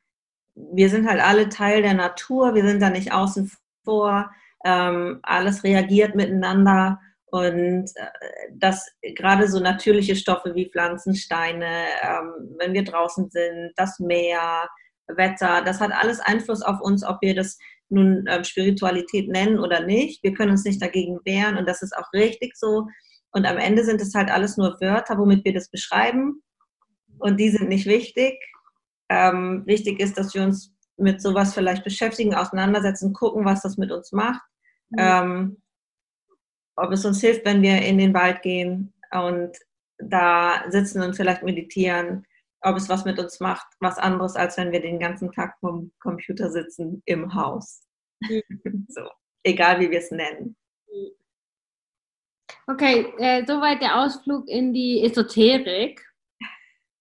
wir sind halt alle Teil der Natur, wir sind da nicht außen vor, ähm, alles reagiert miteinander und äh, dass gerade so natürliche Stoffe wie Pflanzen, Steine, ähm, wenn wir draußen sind, das Meer, Wetter, das hat alles Einfluss auf uns, ob wir das nun ähm, Spiritualität nennen oder nicht. Wir können uns nicht dagegen wehren und das ist auch richtig so. Und am Ende sind es halt alles nur Wörter, womit wir das beschreiben und die sind nicht wichtig. Ähm, wichtig ist, dass wir uns mit sowas vielleicht beschäftigen, auseinandersetzen, gucken, was das mit uns macht. Mhm. Ähm, ob es uns hilft, wenn wir in den Wald gehen und da sitzen und vielleicht meditieren, ob es was mit uns macht, was anderes, als wenn wir den ganzen Tag vom Computer sitzen im Haus. Mhm. *laughs* so, egal wie wir es nennen. Okay, äh, soweit der Ausflug in die Esoterik.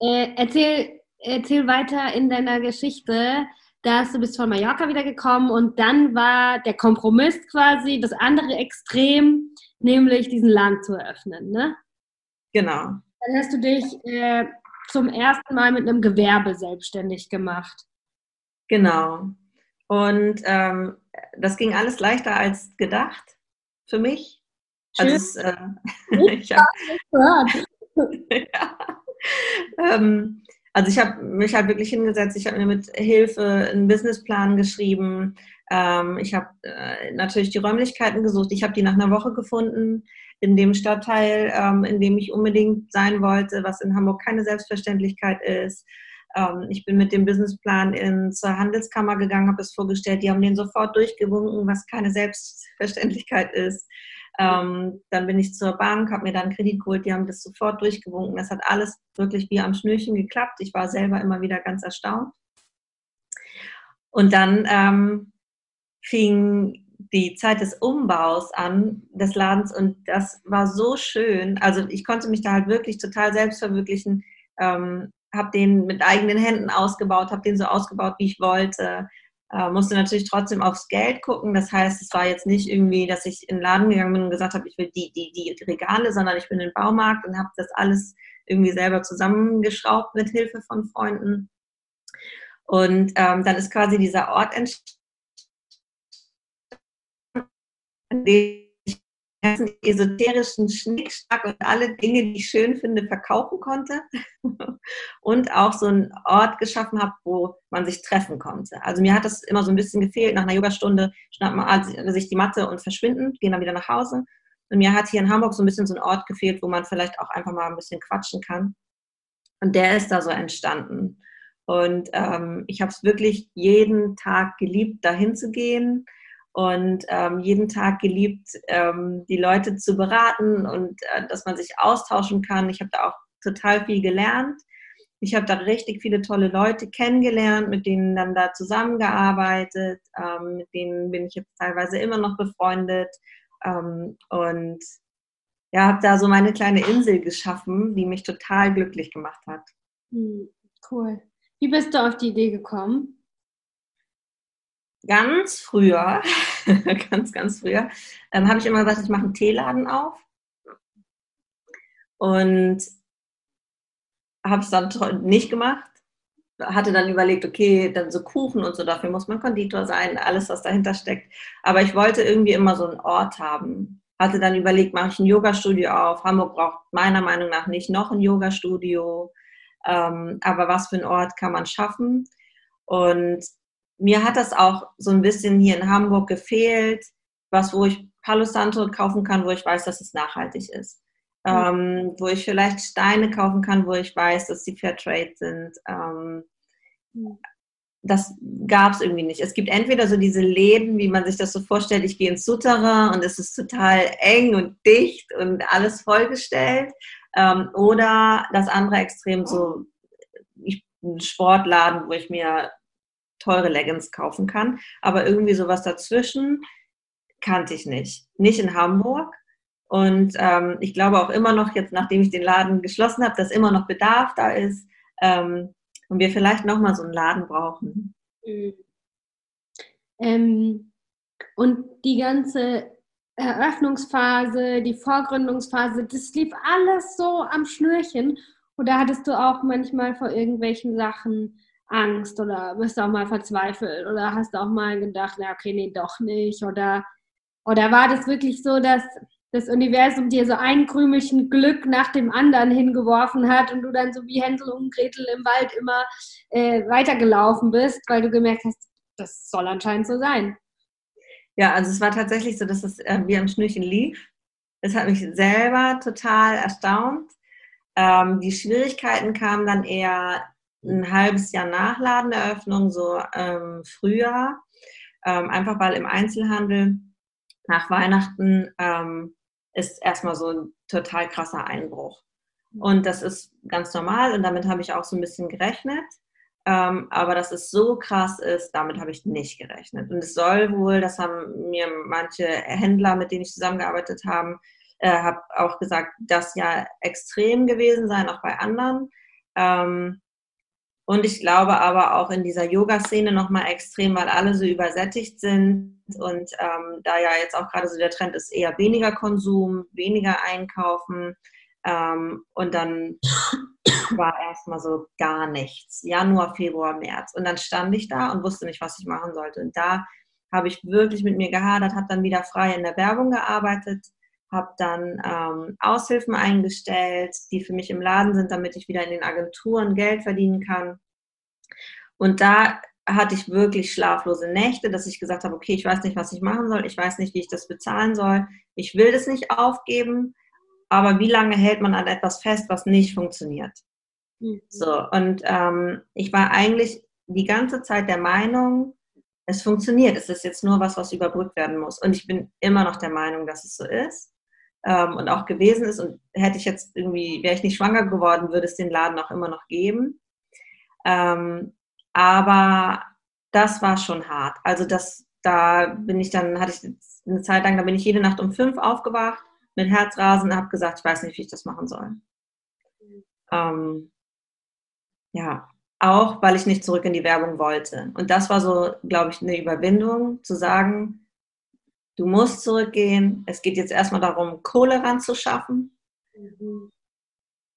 Äh, erzähl, erzähl weiter in deiner Geschichte, dass du bist von Mallorca wiedergekommen und dann war der Kompromiss quasi das andere Extrem, nämlich diesen Laden zu eröffnen, ne? Genau. Dann hast du dich äh, zum ersten Mal mit einem Gewerbe selbstständig gemacht. Genau. Und ähm, das ging alles leichter als gedacht für mich. Also es, äh, *laughs* ich hab, *laughs* ja. ähm, also ich habe mich halt wirklich hingesetzt, ich habe mir mit Hilfe einen Businessplan geschrieben. Ähm, ich habe äh, natürlich die Räumlichkeiten gesucht. Ich habe die nach einer Woche gefunden in dem Stadtteil, ähm, in dem ich unbedingt sein wollte, was in Hamburg keine Selbstverständlichkeit ist. Ähm, ich bin mit dem Businessplan in, zur Handelskammer gegangen, habe es vorgestellt. Die haben den sofort durchgewunken, was keine Selbstverständlichkeit ist. Ähm, dann bin ich zur Bank, habe mir dann Kredit geholt, die haben das sofort durchgewunken. Das hat alles wirklich wie am Schnürchen geklappt. Ich war selber immer wieder ganz erstaunt. Und dann ähm, fing die Zeit des Umbaus an des Ladens und das war so schön. Also ich konnte mich da halt wirklich total selbst verwirklichen, ähm, habe den mit eigenen Händen ausgebaut, habe den so ausgebaut, wie ich wollte, äh, musste natürlich trotzdem aufs Geld gucken. Das heißt, es war jetzt nicht irgendwie, dass ich in den Laden gegangen bin und gesagt habe, ich will die, die, die Regale, sondern ich bin in den Baumarkt und habe das alles irgendwie selber zusammengeschraubt mit Hilfe von Freunden. Und ähm, dann ist quasi dieser Ort entstanden, dem ganzen esoterischen Schnickschnack und alle Dinge, die ich schön finde, verkaufen konnte *laughs* und auch so einen Ort geschaffen habe, wo man sich treffen konnte. Also mir hat das immer so ein bisschen gefehlt. Nach einer Yogastunde schnappt man sich die Matte und verschwinden, gehen dann wieder nach Hause. Und mir hat hier in Hamburg so ein bisschen so ein Ort gefehlt, wo man vielleicht auch einfach mal ein bisschen quatschen kann. Und der ist da so entstanden. Und ähm, ich habe es wirklich jeden Tag geliebt, dahin zu gehen und ähm, jeden Tag geliebt, ähm, die Leute zu beraten und äh, dass man sich austauschen kann. Ich habe da auch total viel gelernt. Ich habe da richtig viele tolle Leute kennengelernt, mit denen dann da zusammengearbeitet. Ähm, mit denen bin ich jetzt teilweise immer noch befreundet. Ähm, und ja, habe da so meine kleine Insel geschaffen, die mich total glücklich gemacht hat. Hm, cool. Wie bist du auf die Idee gekommen? Ganz früher, *laughs* ganz, ganz früher, ähm, habe ich immer gesagt, ich mache einen Teeladen auf. Und habe es dann nicht gemacht. Hatte dann überlegt, okay, dann so Kuchen und so, dafür muss man Konditor sein, alles, was dahinter steckt. Aber ich wollte irgendwie immer so einen Ort haben. Hatte dann überlegt, mache ich ein Yoga-Studio auf. Hamburg braucht meiner Meinung nach nicht noch ein Yoga-Studio. Ähm, aber was für einen Ort kann man schaffen? Und mir hat das auch so ein bisschen hier in Hamburg gefehlt, was, wo ich Palo Santo kaufen kann, wo ich weiß, dass es nachhaltig ist. Mhm. Ähm, wo ich vielleicht Steine kaufen kann, wo ich weiß, dass sie Fairtrade sind. Ähm, mhm. das gab es irgendwie nicht. Es gibt entweder so diese Läden, wie man sich das so vorstellt, ich gehe ins Souterrain und es ist total eng und dicht und alles vollgestellt. Ähm, oder das andere Extrem, so ich, ein Sportladen, wo ich mir teure Leggings kaufen kann. Aber irgendwie sowas dazwischen kannte ich nicht. Nicht in Hamburg. Und ähm, ich glaube auch immer noch, jetzt nachdem ich den Laden geschlossen habe, dass immer noch Bedarf da ist ähm, und wir vielleicht nochmal so einen Laden brauchen. Mhm. Ähm, und die ganze Eröffnungsphase, die Vorgründungsphase, das lief alles so am Schnürchen. Oder hattest du auch manchmal vor irgendwelchen Sachen Angst oder bist du auch mal verzweifelt oder hast du auch mal gedacht, na okay, nee, doch nicht? Oder, oder war das wirklich so, dass das Universum dir so ein Krümelchen Glück nach dem anderen hingeworfen hat und du dann so wie Hänsel und Gretel im Wald immer äh, weitergelaufen bist, weil du gemerkt hast, das soll anscheinend so sein? Ja, also es war tatsächlich so, dass es äh, wie am Schnürchen lief. Es hat mich selber total erstaunt. Ähm, die Schwierigkeiten kamen dann eher ein halbes Jahr nach Ladeneröffnung, so ähm, Frühjahr. Ähm, einfach weil im Einzelhandel nach Weihnachten ähm, ist erstmal so ein total krasser Einbruch. Und das ist ganz normal und damit habe ich auch so ein bisschen gerechnet. Ähm, aber dass es so krass ist, damit habe ich nicht gerechnet. Und es soll wohl, das haben mir manche Händler, mit denen ich zusammengearbeitet habe, äh, habe auch gesagt, das ja extrem gewesen sein, auch bei anderen. Ähm, und ich glaube aber auch in dieser Yoga-Szene nochmal extrem, weil alle so übersättigt sind und ähm, da ja jetzt auch gerade so der Trend ist, eher weniger Konsum, weniger einkaufen. Ähm, und dann war erstmal so gar nichts. Januar, Februar, März. Und dann stand ich da und wusste nicht, was ich machen sollte. Und da habe ich wirklich mit mir gehadert, habe dann wieder frei in der Werbung gearbeitet, habe dann ähm, Aushilfen eingestellt, die für mich im Laden sind, damit ich wieder in den Agenturen Geld verdienen kann. Und da hatte ich wirklich schlaflose Nächte, dass ich gesagt habe, okay, ich weiß nicht, was ich machen soll, ich weiß nicht, wie ich das bezahlen soll, ich will das nicht aufgeben, aber wie lange hält man an etwas fest, was nicht funktioniert? Mhm. So, und ähm, ich war eigentlich die ganze Zeit der Meinung, es funktioniert, es ist jetzt nur was, was überbrückt werden muss. Und ich bin immer noch der Meinung, dass es so ist ähm, und auch gewesen ist. Und hätte ich jetzt irgendwie, wäre ich nicht schwanger geworden, würde es den Laden auch immer noch geben. Ähm, aber das war schon hart. Also das, da bin ich dann, hatte ich eine Zeit lang, da bin ich jede Nacht um fünf aufgewacht mit Herzrasen und habe gesagt, ich weiß nicht, wie ich das machen soll. Ähm, ja, auch weil ich nicht zurück in die Werbung wollte. Und das war so, glaube ich, eine Überwindung, zu sagen, du musst zurückgehen. Es geht jetzt erstmal darum, Kohle ranzuschaffen,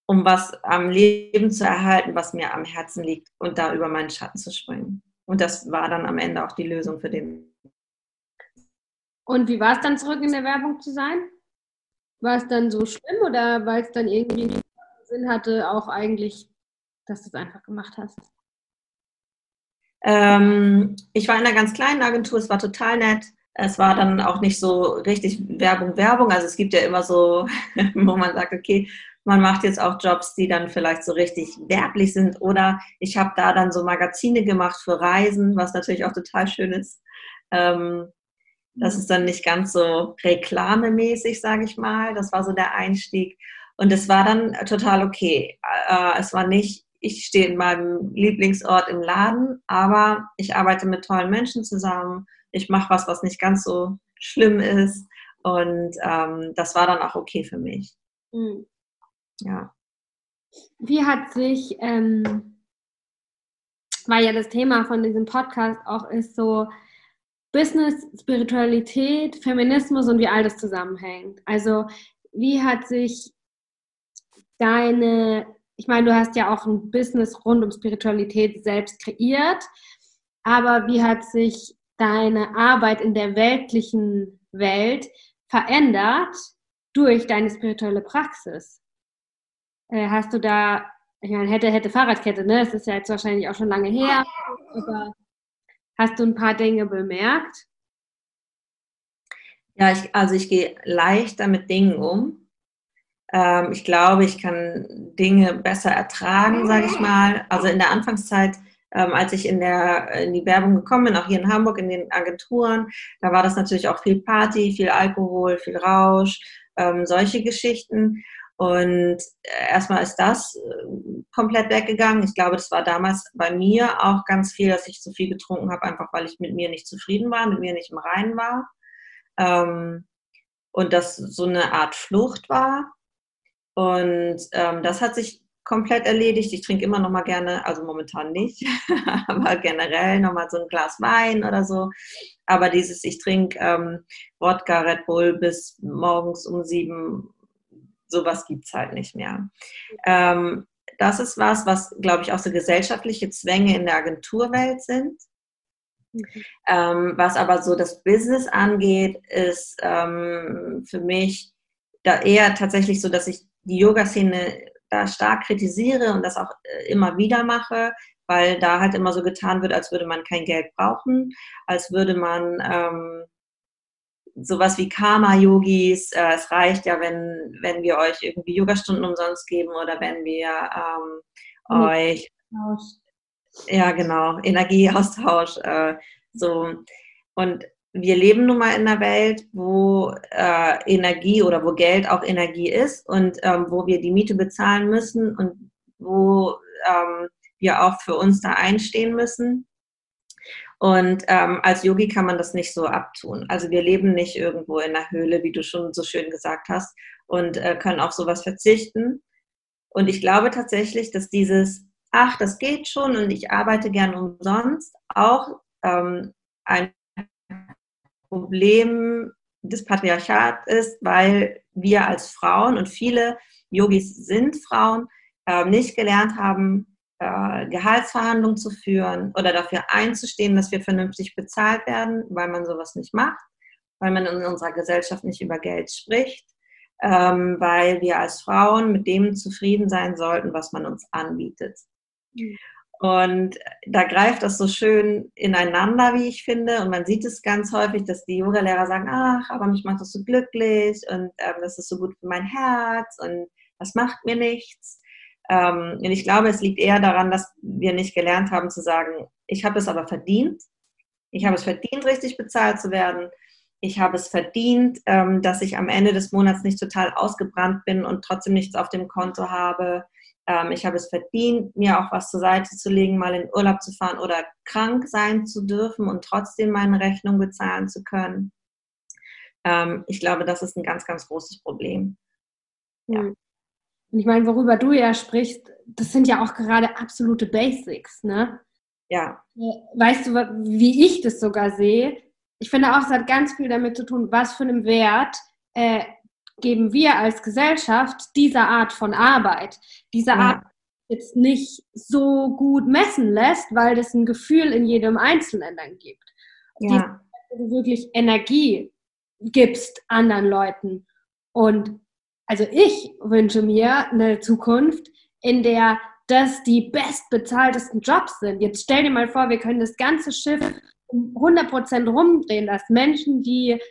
um was am Leben zu erhalten, was mir am Herzen liegt und da über meinen Schatten zu springen. Und das war dann am Ende auch die Lösung für den. Und wie war es dann zurück in der Werbung zu sein? War es dann so schlimm oder weil es dann irgendwie Sinn hatte, auch eigentlich dass du es einfach gemacht hast? Ähm, ich war in einer ganz kleinen Agentur, es war total nett. Es war dann auch nicht so richtig Werbung, Werbung. Also es gibt ja immer so, *laughs* wo man sagt, okay, man macht jetzt auch Jobs, die dann vielleicht so richtig werblich sind. Oder ich habe da dann so Magazine gemacht für Reisen, was natürlich auch total schön ist. Ähm, das ist dann nicht ganz so reklamemäßig, sage ich mal. Das war so der Einstieg. Und es war dann total okay. Äh, es war nicht, ich stehe in meinem Lieblingsort im Laden, aber ich arbeite mit tollen Menschen zusammen. Ich mache was, was nicht ganz so schlimm ist. Und ähm, das war dann auch okay für mich. Mhm. Ja. Wie hat sich, ähm, weil ja das Thema von diesem Podcast auch ist, so Business, Spiritualität, Feminismus und wie all das zusammenhängt. Also wie hat sich deine, ich meine, du hast ja auch ein Business rund um Spiritualität selbst kreiert, aber wie hat sich deine Arbeit in der weltlichen Welt verändert durch deine spirituelle Praxis? Äh, hast du da, ich meine, hätte, hätte Fahrradkette, ne? Das ist ja jetzt wahrscheinlich auch schon lange her, aber hast du ein paar Dinge bemerkt? Ja, ich, also ich gehe leichter mit Dingen um. Ähm, ich glaube, ich kann Dinge besser ertragen, sage ich mal. Also in der Anfangszeit ähm, als ich in, der, in die Werbung gekommen bin, auch hier in Hamburg in den Agenturen, da war das natürlich auch viel Party, viel Alkohol, viel Rausch, ähm, solche Geschichten. Und äh, erstmal ist das äh, komplett weggegangen. Ich glaube, das war damals bei mir auch ganz viel, dass ich zu viel getrunken habe, einfach weil ich mit mir nicht zufrieden war, mit mir nicht im Reinen war. Ähm, und das so eine Art Flucht war. Und ähm, das hat sich komplett erledigt. Ich trinke immer noch mal gerne, also momentan nicht, *laughs* aber generell noch mal so ein Glas Wein oder so. Aber dieses, ich trinke ähm, Wodka, Red Bull bis morgens um sieben, sowas gibt es halt nicht mehr. Ähm, das ist was, was, glaube ich, auch so gesellschaftliche Zwänge in der Agenturwelt sind. Mhm. Ähm, was aber so das Business angeht, ist ähm, für mich da eher tatsächlich so, dass ich die Yoga-Szene da stark kritisiere und das auch äh, immer wieder mache, weil da halt immer so getan wird, als würde man kein Geld brauchen, als würde man ähm, sowas wie Karma-Yogis, äh, es reicht ja, wenn, wenn wir euch irgendwie Yogastunden umsonst geben oder wenn wir ähm, euch, ja genau, Energieaustausch, äh, so. Und wir leben nun mal in einer Welt, wo äh, Energie oder wo Geld auch Energie ist und ähm, wo wir die Miete bezahlen müssen und wo ähm, wir auch für uns da einstehen müssen. Und ähm, als Yogi kann man das nicht so abtun. Also wir leben nicht irgendwo in der Höhle, wie du schon so schön gesagt hast, und äh, können auf sowas verzichten. Und ich glaube tatsächlich, dass dieses, ach, das geht schon und ich arbeite gern umsonst, auch ähm, ein Problem des Patriarchats ist, weil wir als Frauen und viele Yogis sind Frauen, äh, nicht gelernt haben, äh, Gehaltsverhandlungen zu führen oder dafür einzustehen, dass wir vernünftig bezahlt werden, weil man sowas nicht macht, weil man in unserer Gesellschaft nicht über Geld spricht, ähm, weil wir als Frauen mit dem zufrieden sein sollten, was man uns anbietet. Mhm. Und da greift das so schön ineinander, wie ich finde. Und man sieht es ganz häufig, dass die Yoga-Lehrer sagen, ach, aber mich macht das so glücklich und ähm, das ist so gut für mein Herz und das macht mir nichts. Ähm, und ich glaube, es liegt eher daran, dass wir nicht gelernt haben zu sagen, ich habe es aber verdient. Ich habe es verdient, richtig bezahlt zu werden. Ich habe es verdient, ähm, dass ich am Ende des Monats nicht total ausgebrannt bin und trotzdem nichts auf dem Konto habe ähm, ich habe es verdient, mir auch was zur Seite zu legen, mal in Urlaub zu fahren oder krank sein zu dürfen und trotzdem meine Rechnung bezahlen zu können. Ähm, ich glaube, das ist ein ganz, ganz großes Problem. Ja. Hm. Und ich meine, worüber du ja sprichst, das sind ja auch gerade absolute Basics, ne? Ja. Weißt du, wie ich das sogar sehe? Ich finde auch, es hat ganz viel damit zu tun, was für einen Wert äh, geben wir als Gesellschaft dieser Art von Arbeit, dieser ja. Art jetzt nicht so gut messen lässt, weil das ein Gefühl in jedem Einzelnen dann gibt. Ja. Die, du wirklich Energie gibst anderen Leuten. Und also ich wünsche mir eine Zukunft, in der das die bestbezahltesten Jobs sind. Jetzt stell dir mal vor, wir können das ganze Schiff um 100% rumdrehen, dass Menschen, die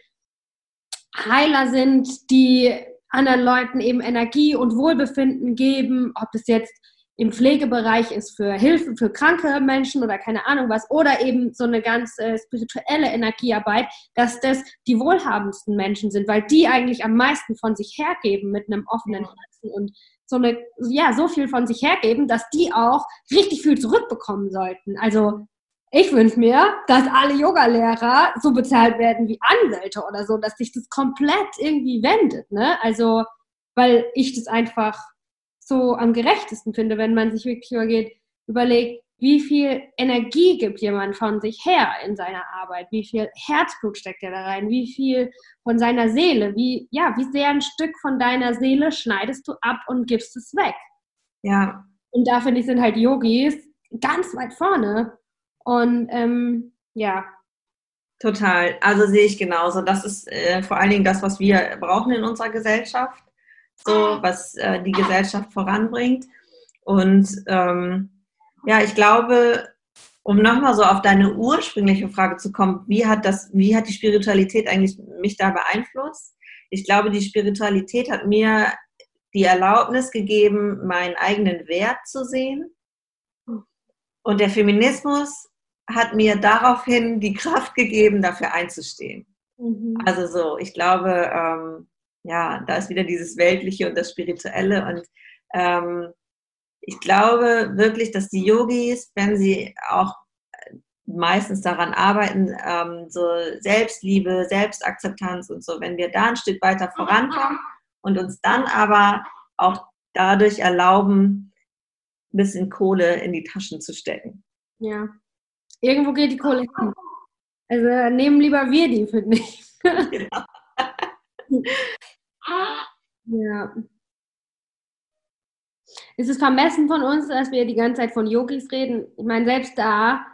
Heiler sind, die anderen Leuten eben Energie und Wohlbefinden geben, ob das jetzt im Pflegebereich ist für Hilfe für kranke Menschen oder keine Ahnung was, oder eben so eine ganz äh, spirituelle Energiearbeit, dass das die wohlhabendsten Menschen sind, weil die eigentlich am meisten von sich hergeben mit einem offenen Herzen und so eine, ja, so viel von sich hergeben, dass die auch richtig viel zurückbekommen sollten. Also ich wünsche mir, dass alle Yogalehrer so bezahlt werden wie Anwälte oder so, dass sich das komplett irgendwie wendet. Ne? Also, weil ich das einfach so am gerechtesten finde, wenn man sich wirklich übergeht, überlegt, wie viel Energie gibt jemand von sich her in seiner Arbeit, wie viel Herzblut steckt er da rein, wie viel von seiner Seele, wie, ja, wie sehr ein Stück von deiner Seele schneidest du ab und gibst es weg. Ja. Und da finde ich, sind halt Yogis ganz weit vorne. Und ähm, ja. Total. Also sehe ich genauso. Das ist äh, vor allen Dingen das, was wir brauchen in unserer Gesellschaft so was äh, die Gesellschaft voranbringt. Und ähm, ja, ich glaube, um nochmal so auf deine ursprüngliche Frage zu kommen, wie hat das, wie hat die Spiritualität eigentlich mich da beeinflusst? Ich glaube, die Spiritualität hat mir die Erlaubnis gegeben, meinen eigenen Wert zu sehen. Und der Feminismus hat mir daraufhin die Kraft gegeben, dafür einzustehen. Mhm. Also so, ich glaube, ähm, ja, da ist wieder dieses Weltliche und das Spirituelle. Und ähm, ich glaube wirklich, dass die Yogis, wenn sie auch meistens daran arbeiten, ähm, so Selbstliebe, Selbstakzeptanz und so, wenn wir da ein Stück weiter vorankommen und uns dann aber auch dadurch erlauben, ein bisschen Kohle in die Taschen zu stecken. Ja. Irgendwo geht die Kohle hin. Also nehmen lieber wir die, finde ich. Genau. *laughs* Ja. Es ist vermessen von uns, dass wir die ganze Zeit von Yogis reden. Ich meine, selbst da,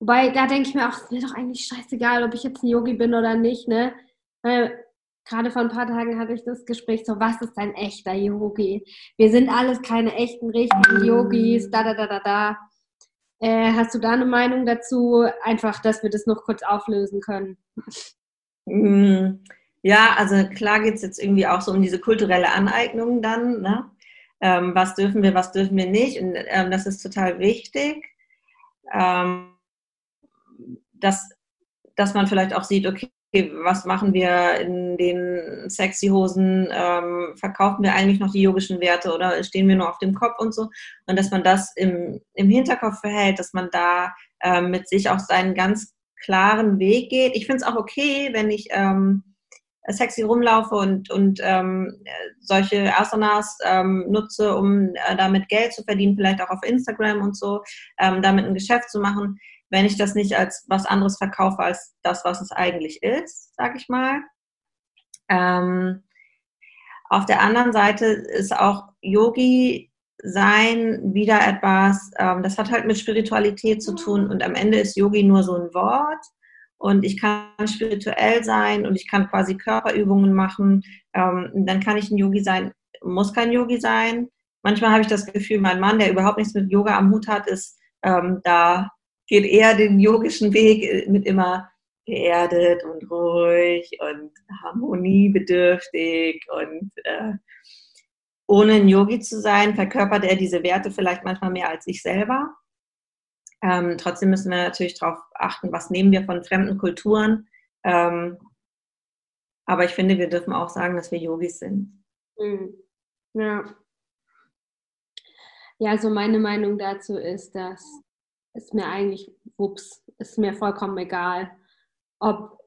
wobei, da denke ich mir auch, es ist mir doch eigentlich scheißegal, ob ich jetzt ein Yogi bin oder nicht, ne? Weil gerade vor ein paar Tagen hatte ich das Gespräch so, was ist ein echter Yogi? Wir sind alles keine echten, richtigen Yogis, da, da, da, da, da. Äh, hast du da eine Meinung dazu? Einfach, dass wir das noch kurz auflösen können. Mm. Ja, also klar geht es jetzt irgendwie auch so um diese kulturelle Aneignung dann. Ne? Ähm, was dürfen wir, was dürfen wir nicht? Und ähm, das ist total wichtig, ähm, dass, dass man vielleicht auch sieht, okay, was machen wir in den sexy Hosen? Ähm, verkaufen wir eigentlich noch die yogischen Werte oder stehen wir nur auf dem Kopf und so? Und dass man das im, im Hinterkopf behält, dass man da ähm, mit sich auch seinen ganz klaren Weg geht. Ich finde es auch okay, wenn ich ähm, sexy rumlaufe und, und ähm, solche Asanas ähm, nutze, um äh, damit Geld zu verdienen, vielleicht auch auf Instagram und so, ähm, damit ein Geschäft zu machen, wenn ich das nicht als was anderes verkaufe als das, was es eigentlich ist, sag ich mal. Ähm, auf der anderen Seite ist auch Yogi sein wieder etwas, ähm, das hat halt mit Spiritualität zu tun und am Ende ist Yogi nur so ein Wort und ich kann spirituell sein und ich kann quasi Körperübungen machen. Ähm, dann kann ich ein Yogi sein, muss kein Yogi sein. Manchmal habe ich das Gefühl, mein Mann, der überhaupt nichts mit Yoga am Hut hat, ist ähm, da geht eher den yogischen Weg äh, mit immer geerdet und ruhig und harmoniebedürftig und äh, ohne ein Yogi zu sein, verkörpert er diese Werte vielleicht manchmal mehr als ich selber. Ähm, trotzdem müssen wir natürlich darauf achten, was nehmen wir von fremden Kulturen. Ähm, aber ich finde, wir dürfen auch sagen, dass wir Yogis sind. Mhm. Ja. Ja, also meine Meinung dazu ist, dass es mir eigentlich, ups, ist mir vollkommen egal, ob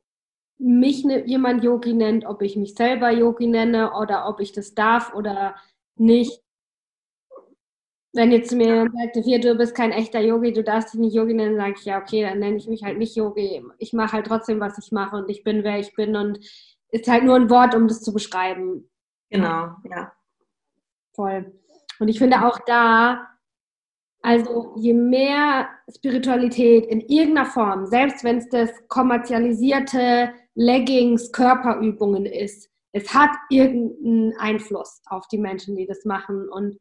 mich ne, jemand Yogi nennt, ob ich mich selber Yogi nenne oder ob ich das darf oder nicht. Wenn jetzt zu mir sagt, hier, du bist kein echter Yogi, du darfst dich nicht Yogi nennen, sage ich, ja, okay, dann nenne ich mich halt nicht Yogi. Ich mache halt trotzdem, was ich mache und ich bin, wer ich bin und ist halt nur ein Wort, um das zu beschreiben. Genau, ja. Voll. Und ich finde auch da, also je mehr Spiritualität in irgendeiner Form, selbst wenn es das kommerzialisierte Leggings, Körperübungen ist, es hat irgendeinen Einfluss auf die Menschen, die das machen. Und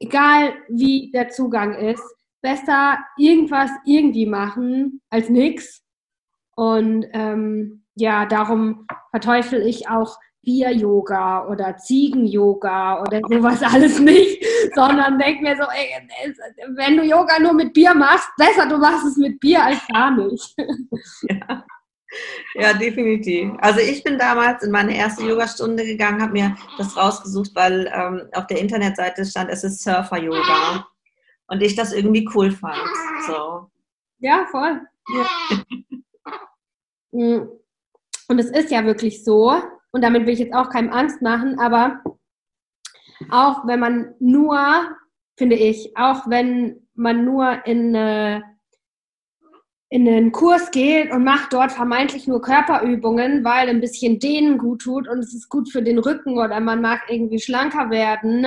egal wie der Zugang ist, besser irgendwas irgendwie machen als nichts. Und ähm, ja, darum verteufel ich auch Bier-Yoga oder Ziegen-Yoga oder sowas *laughs* alles nicht, sondern denk mir so, ey, wenn du Yoga nur mit Bier machst, besser du machst es mit Bier als gar nicht. Ja. Ja, definitiv. Also ich bin damals in meine erste Yogastunde gegangen, habe mir das rausgesucht, weil ähm, auf der Internetseite stand, es ist Surfer-Yoga. Und ich das irgendwie cool fand. So. Ja, voll. Ja. Mm. Und es ist ja wirklich so, und damit will ich jetzt auch keinem Angst machen, aber auch wenn man nur, finde ich, auch wenn man nur in, in einen Kurs geht und macht dort vermeintlich nur Körperübungen, weil ein bisschen denen gut tut und es ist gut für den Rücken oder man mag irgendwie schlanker werden.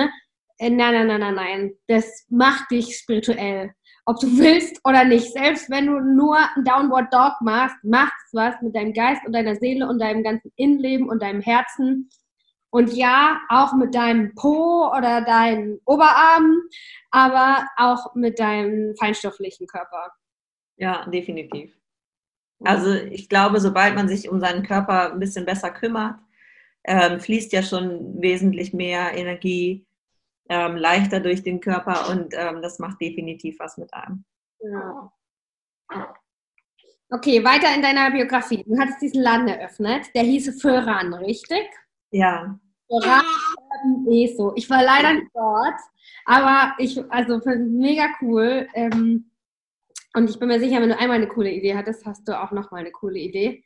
Äh, nein, nein, nein, nein, nein. Das macht dich spirituell ob du *laughs* willst oder nicht. Selbst wenn du nur ein Downward Dog machst, macht es was mit deinem Geist und deiner Seele und deinem ganzen Innenleben und deinem Herzen. Und ja, auch mit deinem Po oder deinen Oberarmen, aber auch mit deinem feinstofflichen Körper. Ja, definitiv. Also ich glaube, sobald man sich um seinen Körper ein bisschen besser kümmert, ähm, fließt ja schon wesentlich mehr Energie ähm, leichter durch den Körper und ähm, das macht definitiv was mit einem. Ja. Okay, weiter in deiner Biografie. Du hattest diesen Laden eröffnet, der hieße Föran, richtig? Ja. Föran ESO. Ich war leider nicht dort, aber ich, also mega cool. Ähm, und ich bin mir sicher, wenn du einmal eine coole Idee hattest, hast du auch nochmal eine coole Idee.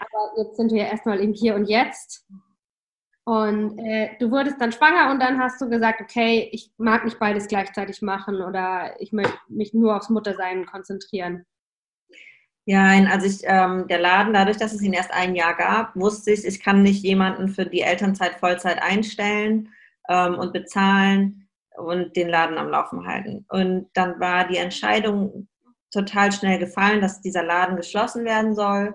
Aber jetzt sind wir ja erstmal im Hier und Jetzt. Und äh, du wurdest dann schwanger und dann hast du gesagt, okay, ich mag nicht beides gleichzeitig machen oder ich möchte mich nur aufs Muttersein konzentrieren. Ja, also ich, ähm, der Laden, dadurch, dass es ihn erst ein Jahr gab, wusste ich, ich kann nicht jemanden für die Elternzeit Vollzeit einstellen ähm, und bezahlen und den Laden am Laufen halten. Und dann war die Entscheidung total schnell gefallen, dass dieser Laden geschlossen werden soll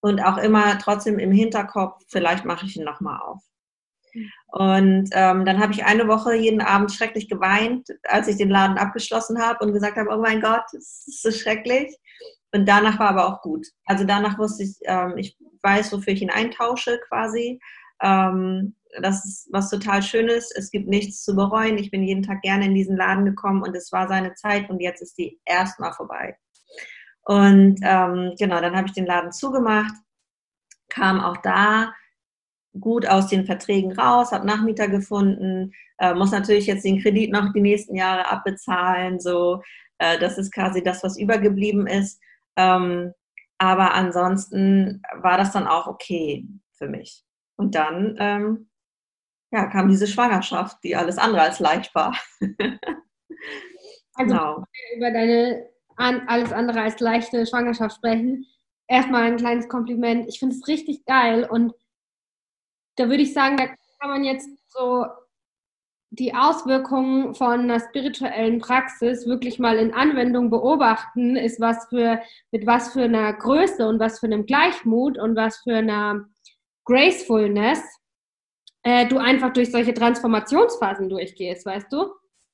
und auch immer trotzdem im Hinterkopf, vielleicht mache ich ihn nochmal auf. Und ähm, dann habe ich eine Woche jeden Abend schrecklich geweint, als ich den Laden abgeschlossen habe und gesagt habe, oh mein Gott, das ist so schrecklich. Und danach war aber auch gut. Also danach wusste ich, ähm, ich weiß, wofür ich ihn eintausche quasi. Ähm, das ist was total Schönes. Es gibt nichts zu bereuen. Ich bin jeden Tag gerne in diesen Laden gekommen und es war seine Zeit und jetzt ist die erstmal vorbei. Und ähm, genau, dann habe ich den Laden zugemacht, kam auch da gut aus den Verträgen raus, habe Nachmieter gefunden, äh, muss natürlich jetzt den Kredit noch die nächsten Jahre abbezahlen. So, äh, das ist quasi das, was übergeblieben ist. Ähm, aber ansonsten war das dann auch okay für mich. Und dann ähm, ja, kam diese Schwangerschaft, die alles andere als leicht war. *laughs* also genau. über deine alles andere als leichte Schwangerschaft sprechen. Erstmal ein kleines Kompliment. Ich finde es richtig geil und da würde ich sagen, da kann man jetzt so die Auswirkungen von einer spirituellen Praxis wirklich mal in Anwendung beobachten, ist was für, mit was für einer Größe und was für einem Gleichmut und was für einer Gracefulness äh, du einfach durch solche Transformationsphasen durchgehst, weißt du?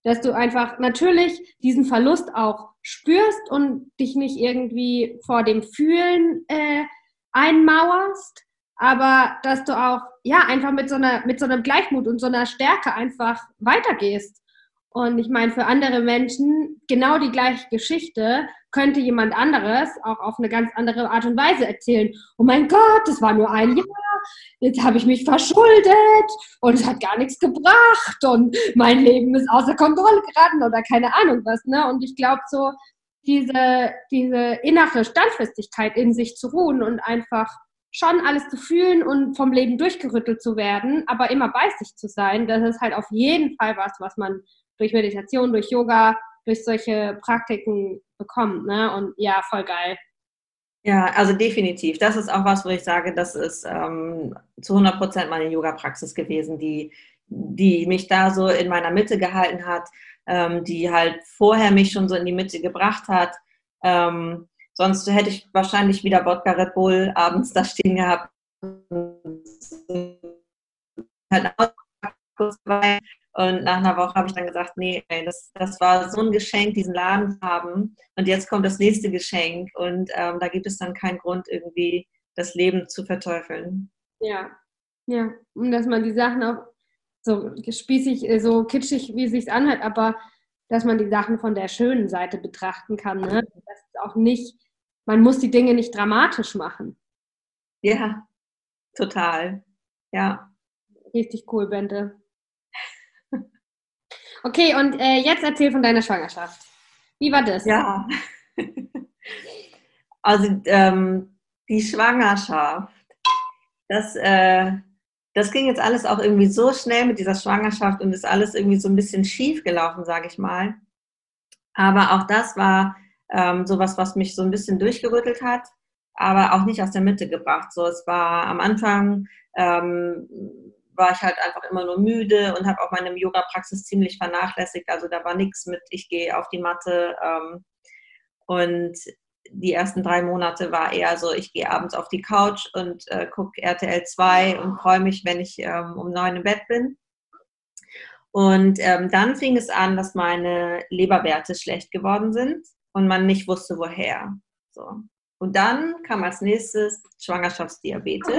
Dass du einfach natürlich diesen Verlust auch spürst und dich nicht irgendwie vor dem Fühlen äh, einmauerst, aber dass du auch ja einfach mit so einer mit so einem Gleichmut und so einer Stärke einfach weitergehst. Und ich meine, für andere Menschen genau die gleiche Geschichte könnte jemand anderes auch auf eine ganz andere Art und Weise erzählen. Oh mein Gott, das war nur ein Jahr, jetzt habe ich mich verschuldet und es hat gar nichts gebracht und mein Leben ist außer Kontrolle geraten oder keine Ahnung was. Ne? Und ich glaube so, diese, diese innere Standfestigkeit in sich zu ruhen und einfach schon alles zu fühlen und vom Leben durchgerüttelt zu werden, aber immer bei sich zu sein, das ist halt auf jeden Fall was, was man durch Meditation, durch Yoga, durch solche Praktiken bekommt. Ne? Und ja, voll geil. Ja, also definitiv. Das ist auch was, wo ich sage, das ist ähm, zu 100 Prozent meine Yoga-Praxis gewesen, die, die mich da so in meiner Mitte gehalten hat, ähm, die halt vorher mich schon so in die Mitte gebracht hat. Ähm, Sonst hätte ich wahrscheinlich wieder Wodka Red Bull abends da stehen gehabt. Und nach einer Woche habe ich dann gesagt, nee, das, das war so ein Geschenk, diesen Laden zu haben. Und jetzt kommt das nächste Geschenk. Und ähm, da gibt es dann keinen Grund, irgendwie das Leben zu verteufeln. Ja, Ja, und dass man die Sachen auch so spießig, äh, so kitschig, wie es sich anhört, aber dass man die Sachen von der schönen Seite betrachten kann. Ne? Das ist auch nicht, man muss die Dinge nicht dramatisch machen. Ja, total. Ja. Richtig cool, Bente. Okay, und äh, jetzt erzähl von deiner Schwangerschaft. Wie war das? Ja. *laughs* Also ähm, die Schwangerschaft, das, äh, das ging jetzt alles auch irgendwie so schnell mit dieser Schwangerschaft und ist alles irgendwie so ein bisschen schief gelaufen, sage ich mal. Aber auch das war ähm, sowas, was mich so ein bisschen durchgerüttelt hat, aber auch nicht aus der Mitte gebracht. So, es war am Anfang ähm, war ich halt einfach immer nur müde und habe auch meine Yoga-Praxis ziemlich vernachlässigt. Also da war nichts mit, ich gehe auf die Matte. Ähm, und die ersten drei Monate war eher so, ich gehe abends auf die Couch und äh, gucke RTL 2 und freue mich, wenn ich ähm, um neun im Bett bin. Und ähm, dann fing es an, dass meine Leberwerte schlecht geworden sind und man nicht wusste, woher. So. Und dann kam als nächstes Schwangerschaftsdiabetes.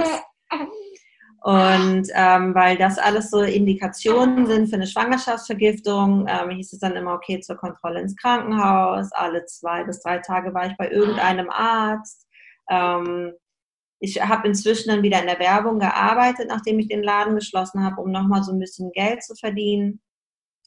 Und ähm, weil das alles so Indikationen sind für eine Schwangerschaftsvergiftung, ähm, hieß es dann immer, okay, zur Kontrolle ins Krankenhaus. Alle zwei bis drei Tage war ich bei irgendeinem Arzt. Ähm, ich habe inzwischen dann wieder in der Werbung gearbeitet, nachdem ich den Laden geschlossen habe, um nochmal so ein bisschen Geld zu verdienen.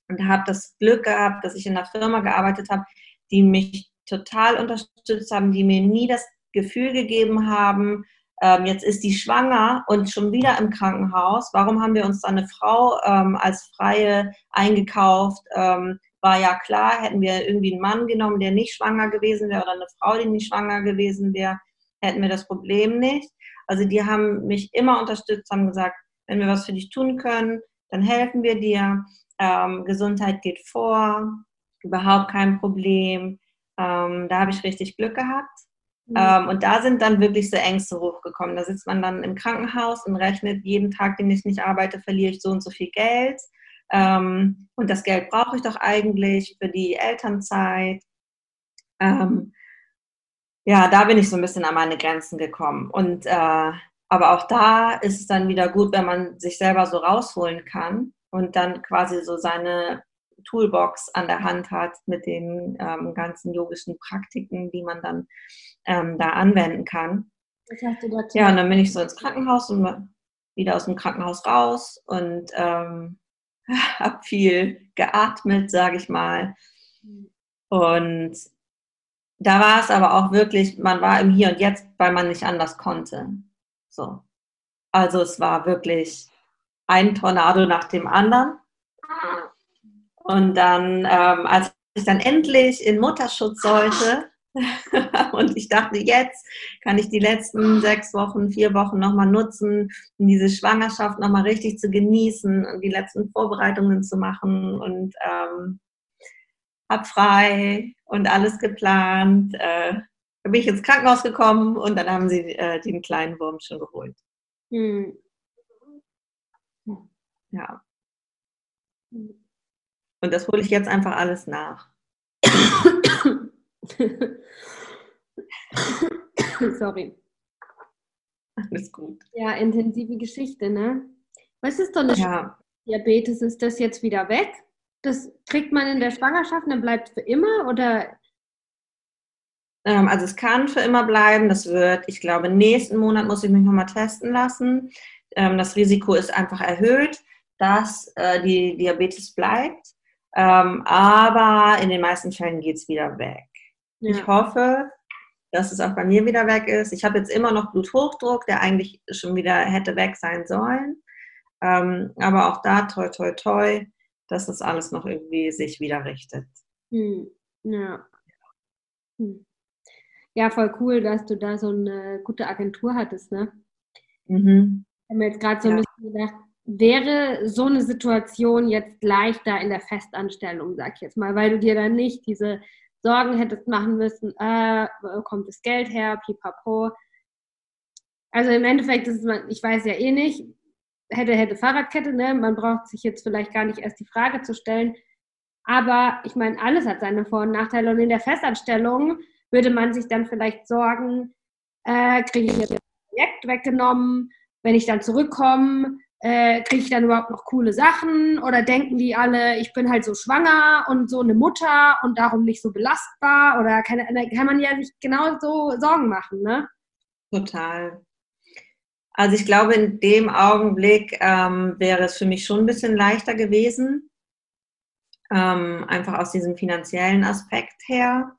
Und habe das Glück gehabt, dass ich in einer Firma gearbeitet habe, die mich total unterstützt haben, die mir nie das Gefühl gegeben haben, ähm, jetzt ist die schwanger und schon wieder im Krankenhaus. Warum haben wir uns dann eine Frau ähm, als Freie eingekauft? Ähm, war ja klar, hätten wir irgendwie einen Mann genommen, der nicht schwanger gewesen wäre oder eine Frau, die nicht schwanger gewesen wäre, hätten wir das Problem nicht. Also die haben mich immer unterstützt, haben gesagt, wenn wir was für dich tun können, dann helfen wir dir. Ähm, Gesundheit geht vor, überhaupt kein Problem. Ähm, da habe ich richtig Glück gehabt. Mhm. Ähm, und da sind dann wirklich so Ängste hochgekommen. Da sitzt man dann im Krankenhaus und rechnet, jeden Tag, den ich nicht arbeite, verliere ich so und so viel Geld. Ähm, und das Geld brauche ich doch eigentlich für die Elternzeit. Ähm, ja, da bin ich so ein bisschen an meine Grenzen gekommen. Und äh, aber auch da ist es dann wieder gut, wenn man sich selber so rausholen kann und dann quasi so seine Toolbox an der Hand hat mit den ähm, ganzen yogischen Praktiken, die man dann ähm, da anwenden kann. Ja, und dann bin ich so ins Krankenhaus und wieder aus dem Krankenhaus raus und ähm, *laughs* habe viel geatmet, sage ich mal. Und da war es aber auch wirklich, man war im Hier und Jetzt, weil man nicht anders konnte. So. Also es war wirklich ein Tornado nach dem anderen. Und dann, ähm, als ich dann endlich in Mutterschutz sollte, *laughs* und ich dachte, jetzt kann ich die letzten sechs Wochen, vier Wochen nochmal nutzen, um diese Schwangerschaft nochmal richtig zu genießen und die letzten Vorbereitungen zu machen und ähm, hab frei und alles geplant. Äh, da bin ich ins Krankenhaus gekommen und dann haben sie äh, den kleinen Wurm schon geholt. Hm. Ja. Und das hole ich jetzt einfach alles nach. *coughs* *laughs* Sorry. Alles gut. Ja, intensive Geschichte, ne? Was ist doch eine ja. Diabetes? Ist das jetzt wieder weg? Das kriegt man in der Schwangerschaft und dann bleibt für immer oder? Ähm, also es kann für immer bleiben. Das wird, ich glaube, nächsten Monat muss ich mich nochmal testen lassen. Ähm, das Risiko ist einfach erhöht, dass äh, die Diabetes bleibt. Ähm, aber in den meisten Fällen geht es wieder weg. Ja. Ich hoffe, dass es auch bei mir wieder weg ist. Ich habe jetzt immer noch Bluthochdruck, der eigentlich schon wieder hätte weg sein sollen. Ähm, aber auch da, toi, toi, toi, dass das alles noch irgendwie sich wieder richtet. Hm. Ja. Hm. Ja, voll cool, dass du da so eine gute Agentur hattest, ne? Mhm. Ich habe mir jetzt gerade so ein bisschen gedacht, wäre so eine Situation jetzt leichter in der Festanstellung, sag ich jetzt mal, weil du dir dann nicht diese Sorgen hättest machen müssen, äh, wo kommt das Geld her, pipapo. Also im Endeffekt ist es, ich weiß ja eh nicht, hätte, hätte Fahrradkette, ne? man braucht sich jetzt vielleicht gar nicht erst die Frage zu stellen. Aber ich meine, alles hat seine Vor- und Nachteile und in der Festanstellung würde man sich dann vielleicht sorgen, äh, kriege ich jetzt ein Projekt weggenommen, wenn ich dann zurückkomme, äh, kriege ich dann überhaupt noch coole Sachen oder denken die alle, ich bin halt so schwanger und so eine Mutter und darum nicht so belastbar oder kann, kann man ja sich genau so Sorgen machen, ne? Total. Also ich glaube, in dem Augenblick ähm, wäre es für mich schon ein bisschen leichter gewesen, ähm, einfach aus diesem finanziellen Aspekt her,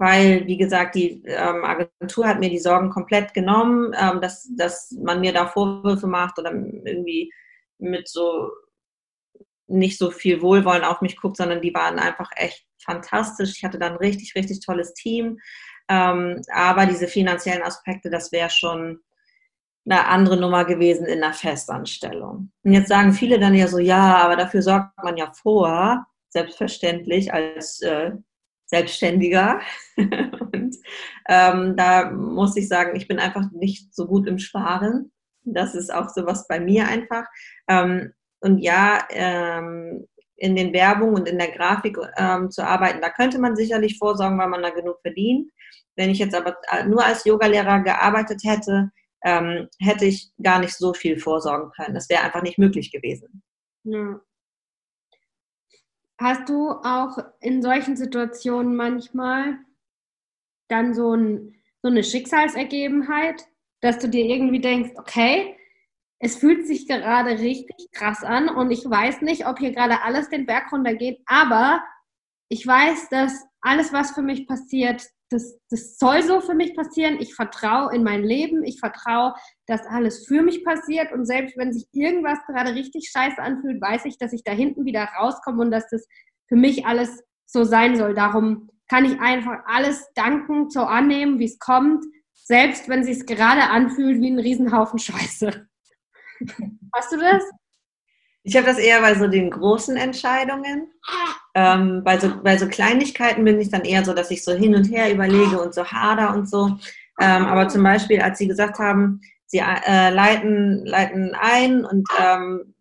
weil, wie gesagt, die ähm, Agentur hat mir die Sorgen komplett genommen, ähm, dass, dass man mir da Vorwürfe macht oder irgendwie mit so nicht so viel Wohlwollen auf mich guckt, sondern die waren einfach echt fantastisch. Ich hatte dann richtig, richtig tolles Team. Ähm, aber diese finanziellen Aspekte, das wäre schon eine andere Nummer gewesen in einer Festanstellung. Und jetzt sagen viele dann ja so, ja, aber dafür sorgt man ja vor, selbstverständlich als äh, Selbstständiger. *laughs* und ähm, da muss ich sagen, ich bin einfach nicht so gut im Sparen. Das ist auch sowas bei mir einfach. Ähm, und ja, ähm, in den Werbungen und in der Grafik ähm, zu arbeiten, da könnte man sicherlich vorsorgen, weil man da genug verdient. Wenn ich jetzt aber nur als Yogalehrer gearbeitet hätte, ähm, hätte ich gar nicht so viel vorsorgen können. Das wäre einfach nicht möglich gewesen. Ja. Hast du auch in solchen Situationen manchmal dann so, ein, so eine Schicksalsergebenheit, dass du dir irgendwie denkst, okay, es fühlt sich gerade richtig krass an und ich weiß nicht, ob hier gerade alles den Berg runtergeht, aber ich weiß, dass alles, was für mich passiert, das, das soll so für mich passieren. Ich vertraue in mein Leben. Ich vertraue, dass alles für mich passiert. Und selbst wenn sich irgendwas gerade richtig scheiße anfühlt, weiß ich, dass ich da hinten wieder rauskomme und dass das für mich alles so sein soll. Darum kann ich einfach alles danken, so annehmen, wie es kommt, selbst wenn es sich gerade anfühlt wie ein Riesenhaufen Scheiße. *laughs* Hast du das? Ich habe das eher bei so den großen Entscheidungen. Ähm, bei, so, bei so Kleinigkeiten bin ich dann eher so, dass ich so hin und her überlege und so hader und so. Ähm, aber zum Beispiel, als Sie gesagt haben, Sie äh, leiten, leiten ein und ähm,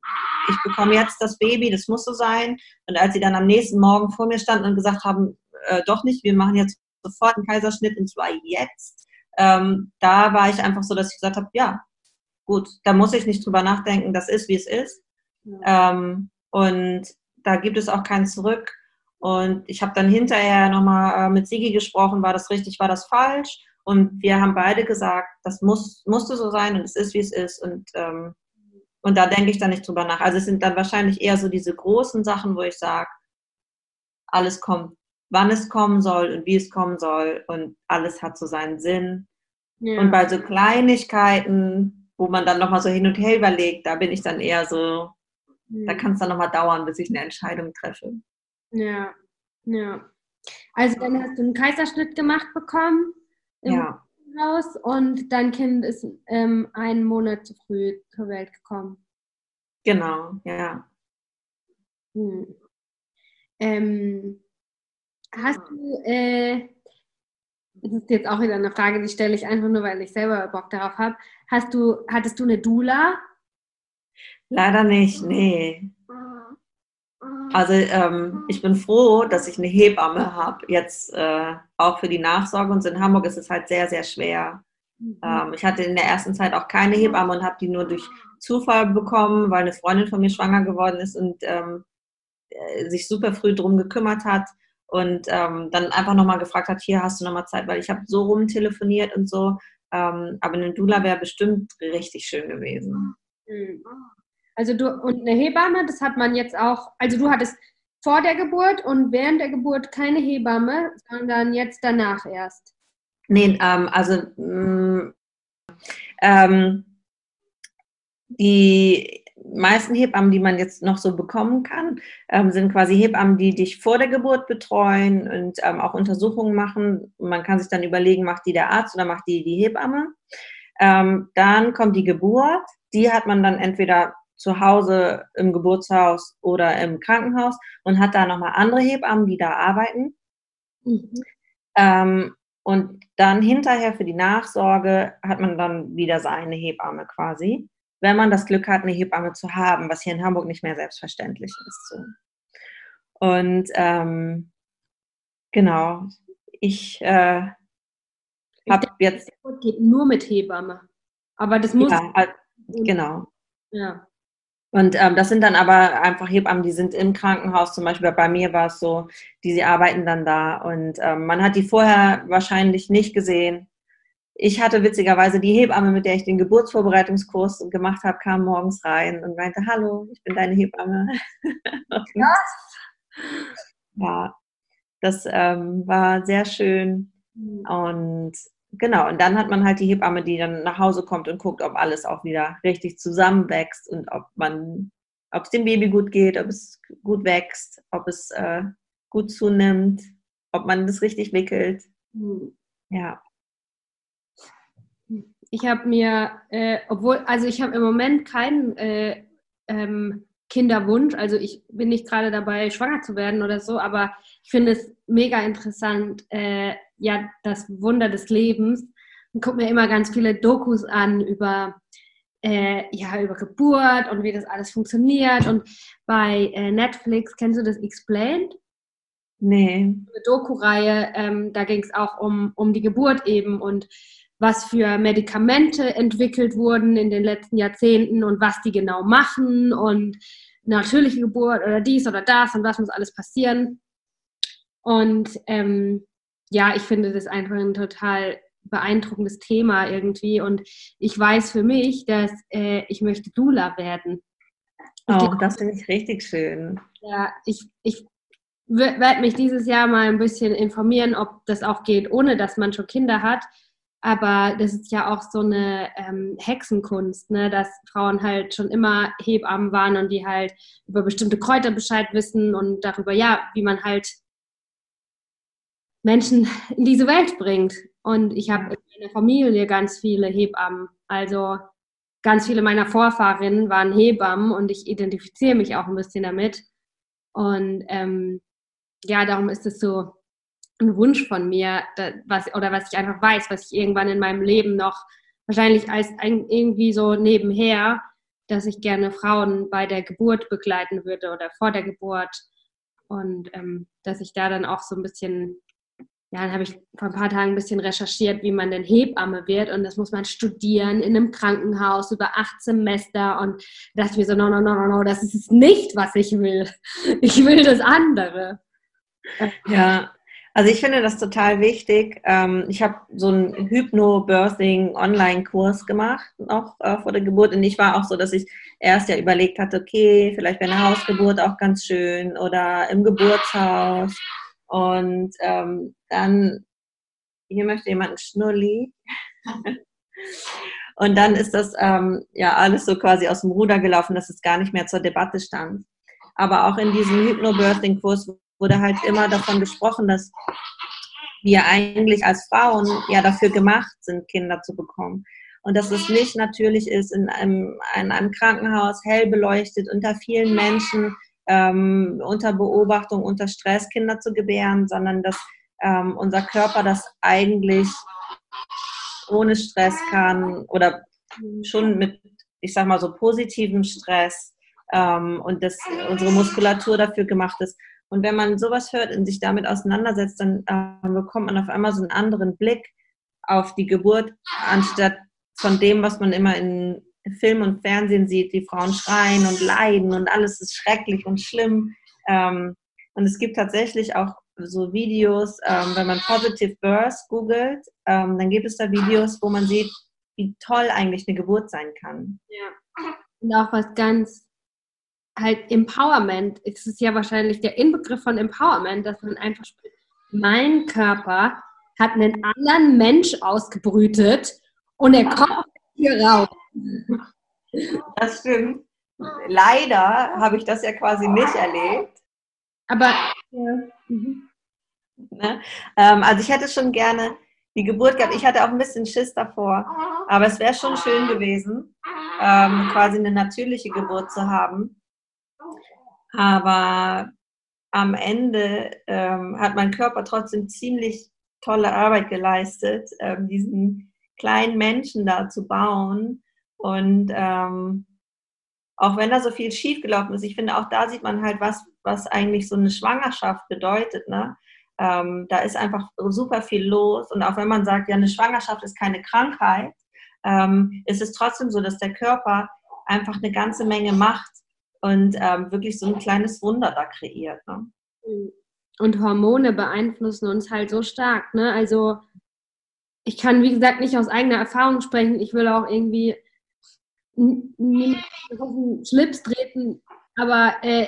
ich bekomme jetzt das Baby, das muss so sein. Und als Sie dann am nächsten Morgen vor mir standen und gesagt haben, äh, doch nicht, wir machen jetzt sofort einen Kaiserschnitt und zwar jetzt, ähm, da war ich einfach so, dass ich gesagt habe, ja, gut, da muss ich nicht drüber nachdenken, das ist, wie es ist. Ähm, und da gibt es auch kein Zurück. Und ich habe dann hinterher nochmal äh, mit Sigi gesprochen, war das richtig, war das falsch? Und wir haben beide gesagt, das muss, musste so sein und es ist, wie es ist. Und, ähm, und da denke ich dann nicht drüber nach. Also es sind dann wahrscheinlich eher so diese großen Sachen, wo ich sage, alles kommt, wann es kommen soll und wie es kommen soll und alles hat so seinen Sinn. Ja. Und bei so Kleinigkeiten, wo man dann nochmal so hin und her überlegt, da bin ich dann eher so, da kann es dann nochmal dauern, bis ich eine Entscheidung treffe. Ja, ja. Also dann hast du einen Kaiserschnitt gemacht bekommen im ja. Haus und dein Kind ist ähm, einen Monat zu früh zur Welt gekommen. Genau, ja. Hm. Ähm, hast du, äh, das ist jetzt auch wieder eine Frage, die stelle ich einfach nur, weil ich selber Bock darauf habe. Hast du, hattest du eine Dula? Leider nicht, nee. Also ähm, ich bin froh, dass ich eine Hebamme habe, jetzt äh, auch für die Nachsorge. Und in Hamburg ist es halt sehr, sehr schwer. Mhm. Ähm, ich hatte in der ersten Zeit auch keine Hebamme und habe die nur durch Zufall bekommen, weil eine Freundin von mir schwanger geworden ist und ähm, äh, sich super früh drum gekümmert hat und ähm, dann einfach nochmal gefragt hat, hier hast du nochmal Zeit, weil ich habe so rumtelefoniert und so. Ähm, aber eine Dula wäre bestimmt richtig schön gewesen. Mhm. Also du und eine Hebamme, das hat man jetzt auch, also du hattest vor der Geburt und während der Geburt keine Hebamme, sondern jetzt danach erst. Nee, ähm, also mh, mm, ähm, die meisten Hebammen, die man jetzt noch so bekommen kann, ähm, sind quasi Hebammen, die dich vor der Geburt betreuen und ähm, auch Untersuchungen machen. Man kann sich dann überlegen, macht die der Arzt oder macht die die Hebamme. Ähm, dann kommt die Geburt. Die hat man dann entweder zu Hause im Geburtshaus oder im Krankenhaus und hat da nochmal andere Hebammen, die da arbeiten. Mhm. Ähm, und dann hinterher für die Nachsorge hat man dann wieder seine Hebamme quasi, wenn man das Glück hat, eine Hebamme zu haben, was hier in Hamburg nicht mehr selbstverständlich ist. So. Und ähm, genau, ich äh, habe jetzt. Geht nur mit Hebamme. Aber das muss. Ja, genau. Ja. Und ähm, das sind dann aber einfach Hebammen, die sind im Krankenhaus, zum Beispiel bei mir war es so, die sie arbeiten dann da und ähm, man hat die vorher wahrscheinlich nicht gesehen. Ich hatte witzigerweise die Hebamme, mit der ich den Geburtsvorbereitungskurs gemacht habe, kam morgens rein und meinte, hallo, ich bin deine Hebamme. *laughs* Ja. ja, das ähm, war sehr schön. Und genau, und dann hat man halt die Hebamme, die dann nach Hause kommt und guckt, ob alles auch wieder richtig zusammenwächst und ob man, ob es dem Baby gut geht, ob es gut wächst, ob es äh, gut zunimmt, ob man das richtig wickelt. Hm. Ja. Ich habe mir, äh, obwohl, also ich habe im Moment keinen äh, ähm, Kinderwunsch, also ich bin nicht gerade dabei, schwanger zu werden oder so, aber ich finde es mega interessant, äh, ja, das Wunder des Lebens. Und gucke mir immer ganz viele Dokus an über, äh, ja, über Geburt und wie das alles funktioniert. Und bei äh, Netflix, kennst du das Explained? Nee. Eine Doku-Reihe, ähm, da ging es auch um, um die Geburt eben und was für Medikamente entwickelt wurden in den letzten Jahrzehnten und was die genau machen und natürliche Geburt oder dies oder das und was muss alles passieren. Und ähm, ja, ich finde das einfach ein total beeindruckendes Thema irgendwie. Und ich weiß für mich, dass äh, ich möchte Dula werden. Oh, das finde ich richtig schön. Ja, ich, ich werde mich dieses Jahr mal ein bisschen informieren, ob das auch geht, ohne dass man schon Kinder hat. Aber das ist ja auch so eine ähm, Hexenkunst, ne? dass Frauen halt schon immer Hebammen waren und die halt über bestimmte Kräuter Bescheid wissen und darüber, ja, wie man halt Menschen in diese Welt bringt. Und ich habe in meiner Familie ganz viele Hebammen. Also ganz viele meiner Vorfahrinnen waren Hebammen und ich identifiziere mich auch ein bisschen damit. Und ähm, ja, darum ist es so ein Wunsch von mir, was, oder was ich einfach weiß, was ich irgendwann in meinem Leben noch wahrscheinlich als ein, irgendwie so nebenher, dass ich gerne Frauen bei der Geburt begleiten würde oder vor der Geburt. Und ähm, dass ich da dann auch so ein bisschen ja, dann habe ich vor ein paar Tagen ein bisschen recherchiert, wie man denn Hebamme wird. Und das muss man studieren in einem Krankenhaus über acht Semester. Und da dachte ich mir so, no, no, no, no, no, das ist nicht, was ich will. *laughs* Ich will das andere. Ja, also ich finde das total wichtig. Ähm, ich habe so einen Hypno-Birthing-Online-Kurs gemacht, noch äh, vor der Geburt. Und ich war auch so, dass ich erst ja überlegt hatte, okay, vielleicht wäre eine Hausgeburt auch ganz schön oder im Geburtshaus. Und ähm, dann, hier möchte jemand einen Schnulli. *laughs* Und dann ist das ähm, ja alles so quasi aus dem Ruder gelaufen, dass es gar nicht mehr zur Debatte stand. Aber auch in diesem Hypnobirthing-Kurs wurde halt immer davon gesprochen, dass wir eigentlich als Frauen ja dafür gemacht sind, Kinder zu bekommen. Und dass es nicht natürlich ist, in einem, in einem Krankenhaus hell beleuchtet unter vielen Menschen ähm, unter Beobachtung, unter Stress Kinder zu gebären, sondern dass ähm, unser Körper das eigentlich ohne Stress kann oder schon mit, ich sag mal so, positivem Stress ähm, und dass unsere Muskulatur dafür gemacht ist. Und wenn man sowas hört und sich damit auseinandersetzt, dann äh, bekommt man auf einmal so einen anderen Blick auf die Geburt, anstatt von dem, was man immer in Film und Fernsehen sieht, die Frauen schreien und leiden und alles ist schrecklich und schlimm. Ähm, und es gibt tatsächlich auch so Videos, ähm, wenn man Positive Birth googelt, ähm, dann gibt es da Videos, wo man sieht, wie toll eigentlich eine Geburt sein kann. Ja. Und auch was ganz halt Empowerment. Es ist ja wahrscheinlich der Inbegriff von Empowerment, dass man einfach spricht, mein Körper hat einen anderen Mensch ausgebrütet und er kommt hier raus. Das stimmt. Leider habe ich das ja quasi nicht erlebt. Aber ja. Mhm. Ne? Ähm, also ich hätte schon gerne die Geburt gehabt. Ich hatte auch ein bisschen Schiss davor, aber es wäre schon schön gewesen, ähm, quasi eine natürliche Geburt zu haben. Aber am Ende ähm, hat mein Körper trotzdem ziemlich tolle Arbeit geleistet, ähm, diesen kleinen Menschen da zu bauen und ähm, auch wenn da so viel schiefgelaufen ist, ich finde, auch da sieht man halt, was, was eigentlich so eine Schwangerschaft bedeutet. Ne? Ähm, da ist einfach super viel los. Und auch wenn man sagt, ja, eine Schwangerschaft ist keine Krankheit, ähm, ist es trotzdem so, dass der Körper einfach eine ganze Menge macht und ähm, wirklich so ein kleines Wunder da kreiert. Ne? Und Hormone beeinflussen uns halt so stark. Ne? Also ich kann, wie gesagt, nicht aus eigener Erfahrung sprechen. Ich will auch irgendwie niemand auf den Schlips treten, aber äh,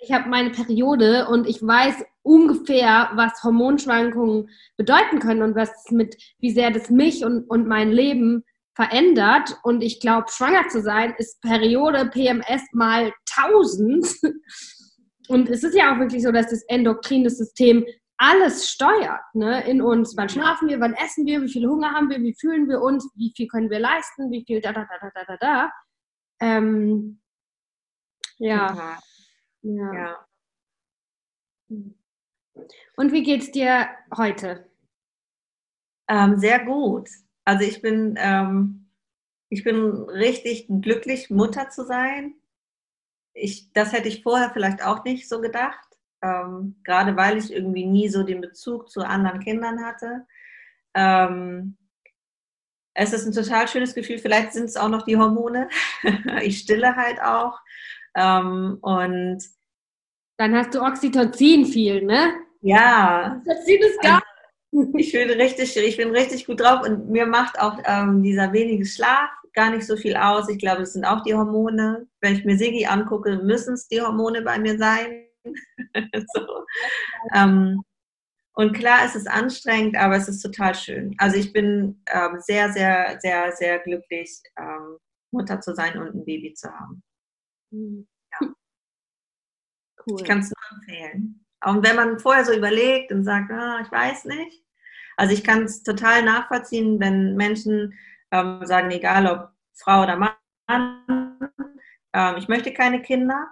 ich habe meine Periode und ich weiß ungefähr, was Hormonschwankungen bedeuten können und was mit, wie sehr das mich und, und mein Leben verändert. Und ich glaube, schwanger zu sein ist Periode PMS mal 1000. *laughs* Und es ist ja auch wirklich so, dass das endokrine System alles steuert ne, in uns. Wann schlafen wir, wann essen wir, wie viel Hunger haben wir, wie fühlen wir uns, wie viel können wir leisten, wie viel da, da, da, da, da, da. Ähm, ja. ja. ja. Und wie geht's dir heute? Ähm, sehr gut. Also ich bin, ähm, ich bin richtig glücklich, Mutter zu sein. Ich, das hätte ich vorher vielleicht auch nicht so gedacht ähm, gerade weil ich irgendwie nie so den Bezug zu anderen Kindern hatte. Ähm, es ist ein total schönes Gefühl. Vielleicht sind es auch noch die Hormone. *laughs* ich stille halt auch. Ähm, und dann hast du Oxytocin viel, ne? Ja. Oxytocin ist gar ich bin richtig, ich bin richtig gut drauf und mir macht auch ähm, dieser wenige Schlaf gar nicht so viel aus. Ich glaube, es sind auch die Hormone. Wenn ich mir Sigi angucke, müssen es die Hormone bei mir sein. *laughs* so. ähm, und klar, es ist anstrengend, aber es ist total schön. Also ich bin ähm, sehr, sehr, sehr, sehr glücklich, ähm, Mutter zu sein und ein Baby zu haben. Mhm. Ja. Cool. Ich kann es nur empfehlen. Und wenn man vorher so überlegt und sagt, ah, ich weiß nicht. Also ich kann es total nachvollziehen, wenn Menschen ähm, sagen, egal ob Frau oder Mann, ähm, ich möchte keine Kinder.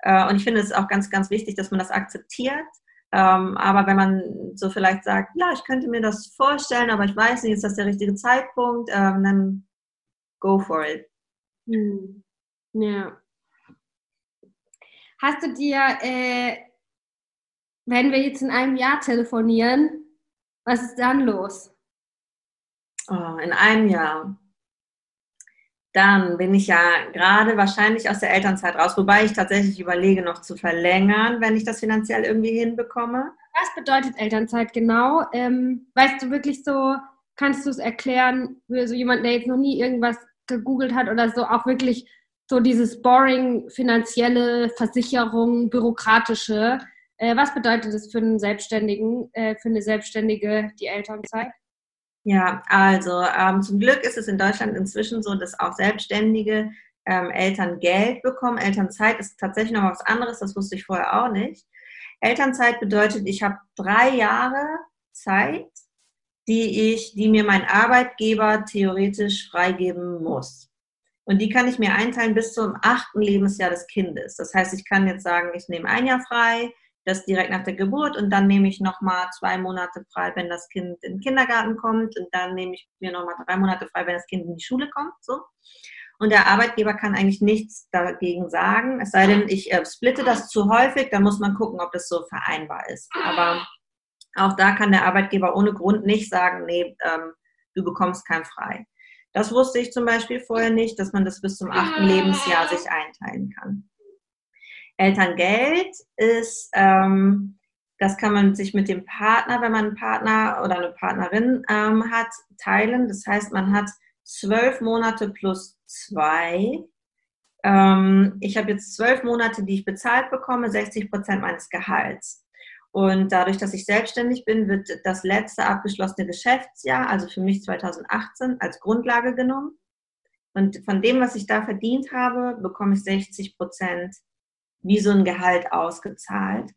Äh, und ich finde es auch ganz, ganz wichtig, dass man das akzeptiert. Ähm, aber wenn man so vielleicht sagt, ja, ich könnte mir das vorstellen, aber ich weiß nicht, ist das der richtige Zeitpunkt, ähm, dann go for it. Hm. Ja. Hast du dir, äh, wenn wir jetzt in einem Jahr telefonieren, was ist dann los? Oh, in einem Jahr dann bin ich ja gerade wahrscheinlich aus der Elternzeit raus, wobei ich tatsächlich überlege, noch zu verlängern, wenn ich das finanziell irgendwie hinbekomme. Was bedeutet Elternzeit genau? Ähm, weißt du wirklich so, kannst du es erklären für so jemand, der jetzt noch nie irgendwas gegoogelt hat oder so, auch wirklich so dieses boring finanzielle Versicherung, bürokratische. Äh, was bedeutet das für einen Selbstständigen, äh, für eine Selbstständige, die Elternzeit? Ja, also ähm, zum Glück ist es in Deutschland inzwischen so, dass auch selbstständige ähm, Eltern Geld bekommen. Elternzeit ist tatsächlich noch was anderes, das wusste ich vorher auch nicht. Elternzeit bedeutet, ich habe drei Jahre Zeit, die ich, die mir mein Arbeitgeber theoretisch freigeben muss. Und die kann ich mir einteilen bis zum achten Lebensjahr des Kindes. Das heißt, ich kann jetzt sagen, ich nehme ein Jahr frei, das direkt nach der Geburt und dann nehme ich nochmal zwei Monate frei, wenn das Kind in den Kindergarten kommt und dann nehme ich mir nochmal drei Monate frei, wenn das Kind in die Schule kommt. So. Und der Arbeitgeber kann eigentlich nichts dagegen sagen, es sei denn, ich äh, splitte das zu häufig, dann muss man gucken, ob das so vereinbar ist. Aber auch da kann der Arbeitgeber ohne Grund nicht sagen, nee, ähm, du bekommst kein frei. Das wusste ich zum Beispiel vorher nicht, dass man das bis zum achten Lebensjahr sich einteilen kann. Elterngeld ist, ähm, das kann man sich mit dem Partner, wenn man einen Partner oder eine Partnerin ähm, hat, teilen. Das heißt, man hat zwölf Monate plus zwei. Ähm, ich habe jetzt zwölf Monate, die ich bezahlt bekomme, 60 Prozent meines Gehalts. Und dadurch, dass ich selbstständig bin, wird das letzte abgeschlossene Geschäftsjahr, also für mich 2018, als Grundlage genommen. Und von dem, was ich da verdient habe, bekomme ich 60 Prozent wie so ein Gehalt ausgezahlt.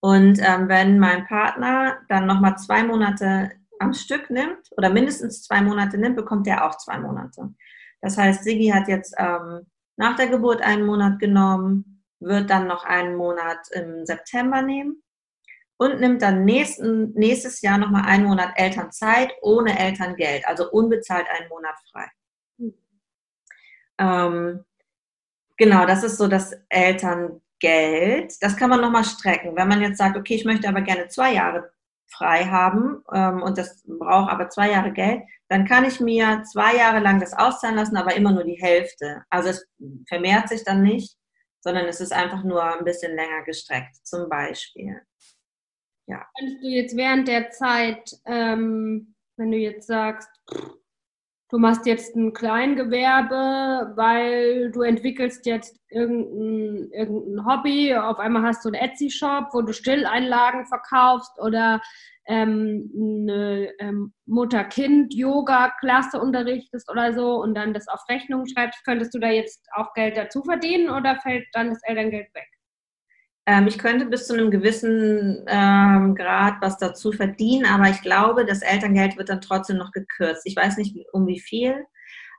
Und ähm, wenn mein Partner dann nochmal zwei Monate am Stück nimmt oder mindestens zwei Monate nimmt, bekommt er auch zwei Monate. Das heißt, Sigi hat jetzt ähm, nach der Geburt einen Monat genommen, wird dann noch einen Monat im September nehmen und nimmt dann nächsten, nächstes Jahr nochmal einen Monat Elternzeit ohne Elterngeld, also unbezahlt einen Monat frei. Mhm. Ähm, Genau, das ist so das Elterngeld. Das kann man nochmal strecken. Wenn man jetzt sagt, okay, ich möchte aber gerne zwei Jahre frei haben ähm, und das braucht aber zwei Jahre Geld, dann kann ich mir zwei Jahre lang das auszahlen lassen, aber immer nur die Hälfte. Also es vermehrt sich dann nicht, sondern es ist einfach nur ein bisschen länger gestreckt, zum Beispiel. Ja. Könntest du jetzt während der Zeit, ähm, wenn du jetzt sagst, du machst jetzt ein Kleingewerbe, weil du entwickelst jetzt irgendein, irgendein Hobby, auf einmal hast du einen Etsy-Shop, wo du Stilleinlagen verkaufst oder ähm, eine ähm, Mutter-Kind-Yoga-Klasse unterrichtest oder so und dann das auf Rechnung schreibst, könntest du da jetzt auch Geld dazu verdienen oder fällt dann das Elterngeld weg? Ähm, ich könnte bis zu einem gewissen ähm, Grad was dazu verdienen, aber ich glaube, das Elterngeld wird dann trotzdem noch gekürzt. Ich weiß nicht um wie viel,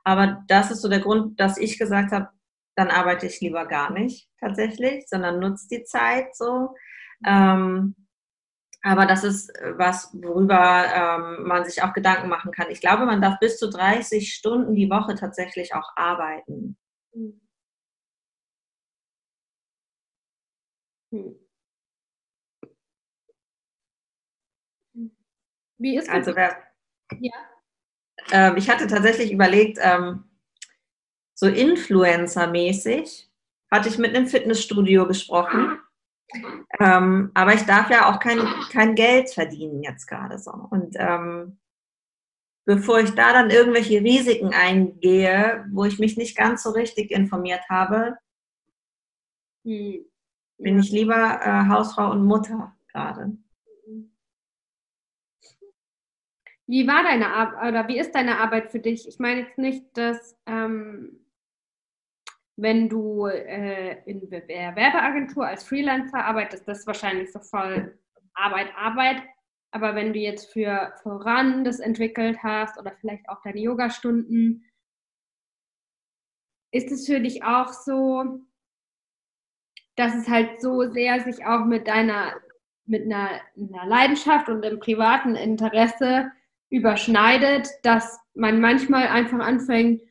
aber das ist so der Grund, dass ich gesagt habe, dann arbeite ich lieber gar nicht tatsächlich, sondern nutze die Zeit so. Ähm, aber das ist was, worüber ähm, man sich auch Gedanken machen kann. Ich glaube, man darf bis zu 30 Stunden die Woche tatsächlich auch arbeiten. Mhm. Wie ist das? Also, wer, ja. Ähm, ich hatte tatsächlich überlegt, ähm, so Influencer-mäßig hatte ich mit einem Fitnessstudio gesprochen. Ähm, aber ich darf ja auch kein, kein Geld verdienen jetzt gerade so. Und ähm, bevor ich da dann irgendwelche Risiken eingehe, wo ich mich nicht ganz so richtig informiert habe, hm bin ich lieber äh, Hausfrau und Mutter gerade. Wie war deine Arbeit oder wie ist deine Arbeit für dich? Ich meine jetzt nicht, dass ähm, wenn du äh, in der Werbeagentur als Freelancer arbeitest, das ist wahrscheinlich so voll Arbeit, Arbeit. Aber wenn du jetzt für voran das entwickelt hast oder vielleicht auch deine Yogastunden, ist es für dich auch so, dass es halt so sehr sich auch mit deiner, mit einer, einer Leidenschaft und dem privaten Interesse überschneidet, dass man manchmal einfach anfängt,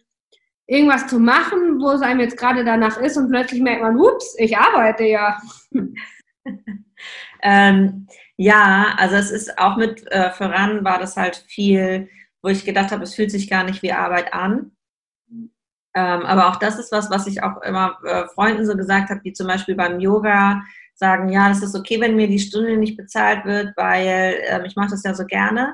irgendwas zu machen, wo es einem jetzt gerade danach ist und plötzlich merkt man, ups, ich arbeite ja. *laughs* ähm, ja, also es ist auch mit äh, voran war das halt viel, wo ich gedacht habe, es fühlt sich gar nicht wie Arbeit an. Ähm, aber auch das ist was, was ich auch immer äh, Freunden so gesagt habe, die zum Beispiel beim Yoga sagen, ja, das ist okay, wenn mir die Stunde nicht bezahlt wird, weil ähm, ich mache das ja so gerne,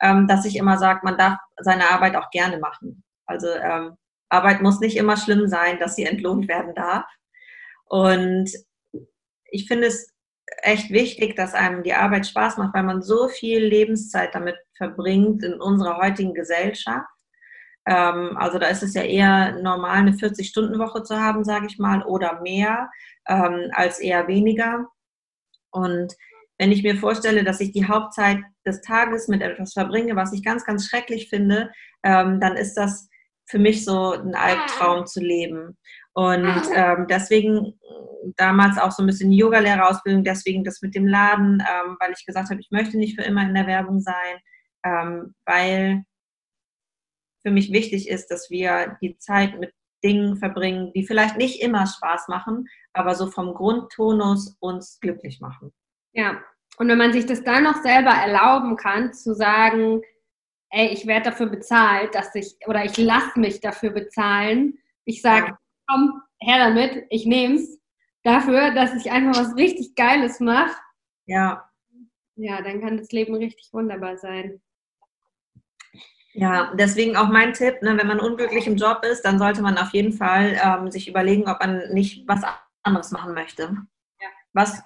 ähm, dass ich immer sage, man darf seine Arbeit auch gerne machen. Also ähm, Arbeit muss nicht immer schlimm sein, dass sie entlohnt werden darf. Und ich finde es echt wichtig, dass einem die Arbeit Spaß macht, weil man so viel Lebenszeit damit verbringt in unserer heutigen Gesellschaft. Ähm, also da ist es ja eher normal, eine 40-Stunden-Woche zu haben, sage ich mal, oder mehr, ähm, als eher weniger. Und wenn ich mir vorstelle, dass ich die Hauptzeit des Tages mit etwas verbringe, was ich ganz, ganz schrecklich finde, ähm, dann ist das für mich so ein Albtraum zu leben. Und ähm, deswegen damals auch so ein bisschen Yoga-Lehrerausbildung, deswegen das mit dem Laden, ähm, weil ich gesagt habe, ich möchte nicht für immer in der Werbung sein, ähm, weil für mich wichtig ist, dass wir die Zeit mit Dingen verbringen, die vielleicht nicht immer Spaß machen, aber so vom Grundtonus uns glücklich machen. Ja, und wenn man sich das dann noch selber erlauben kann, zu sagen, ey, ich werde dafür bezahlt, dass ich, oder ich lasse mich dafür bezahlen, ich sage, ja. komm, her damit, ich nehme es, dafür, dass ich einfach was richtig Geiles mache. Ja. Ja, dann kann das Leben richtig wunderbar sein. Ja, deswegen auch mein Tipp, ne, wenn man unglücklich im Job ist, dann sollte man auf jeden Fall ähm, sich überlegen, ob man nicht was anderes machen möchte. Ja. Was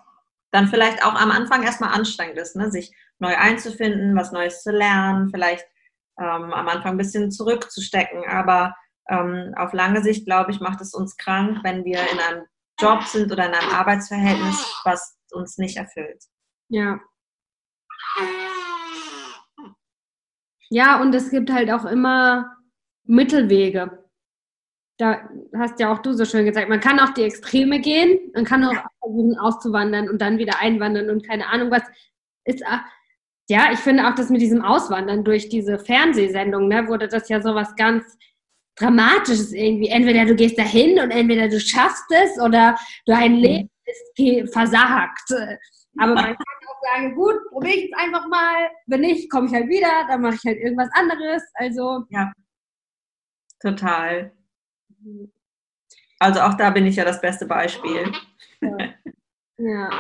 dann vielleicht auch am Anfang erstmal anstrengend ist, ne, sich neu einzufinden, was Neues zu lernen, vielleicht ähm, am Anfang ein bisschen zurückzustecken. Aber ähm, auf lange Sicht, glaube ich, macht es uns krank, wenn wir in einem Job sind oder in einem Arbeitsverhältnis, was uns nicht erfüllt. Ja. Ja, und es gibt halt auch immer Mittelwege. Da hast ja auch du so schön gesagt, man kann auch die Extreme gehen, man kann auch versuchen auszuwandern und dann wieder einwandern und keine Ahnung was. Ist, ja, ich finde auch das mit diesem Auswandern durch diese Fernsehsendung, ne, wurde das ja so was ganz Dramatisches irgendwie. Entweder du gehst dahin und entweder du schaffst es oder dein Leben ist versagt. Aber man kann *laughs* auch sage, gut, probiere ich es einfach mal. Wenn nicht, komme ich halt wieder, dann mache ich halt irgendwas anderes. Also. Ja. Total. Also auch da bin ich ja das beste Beispiel. Ja. ja.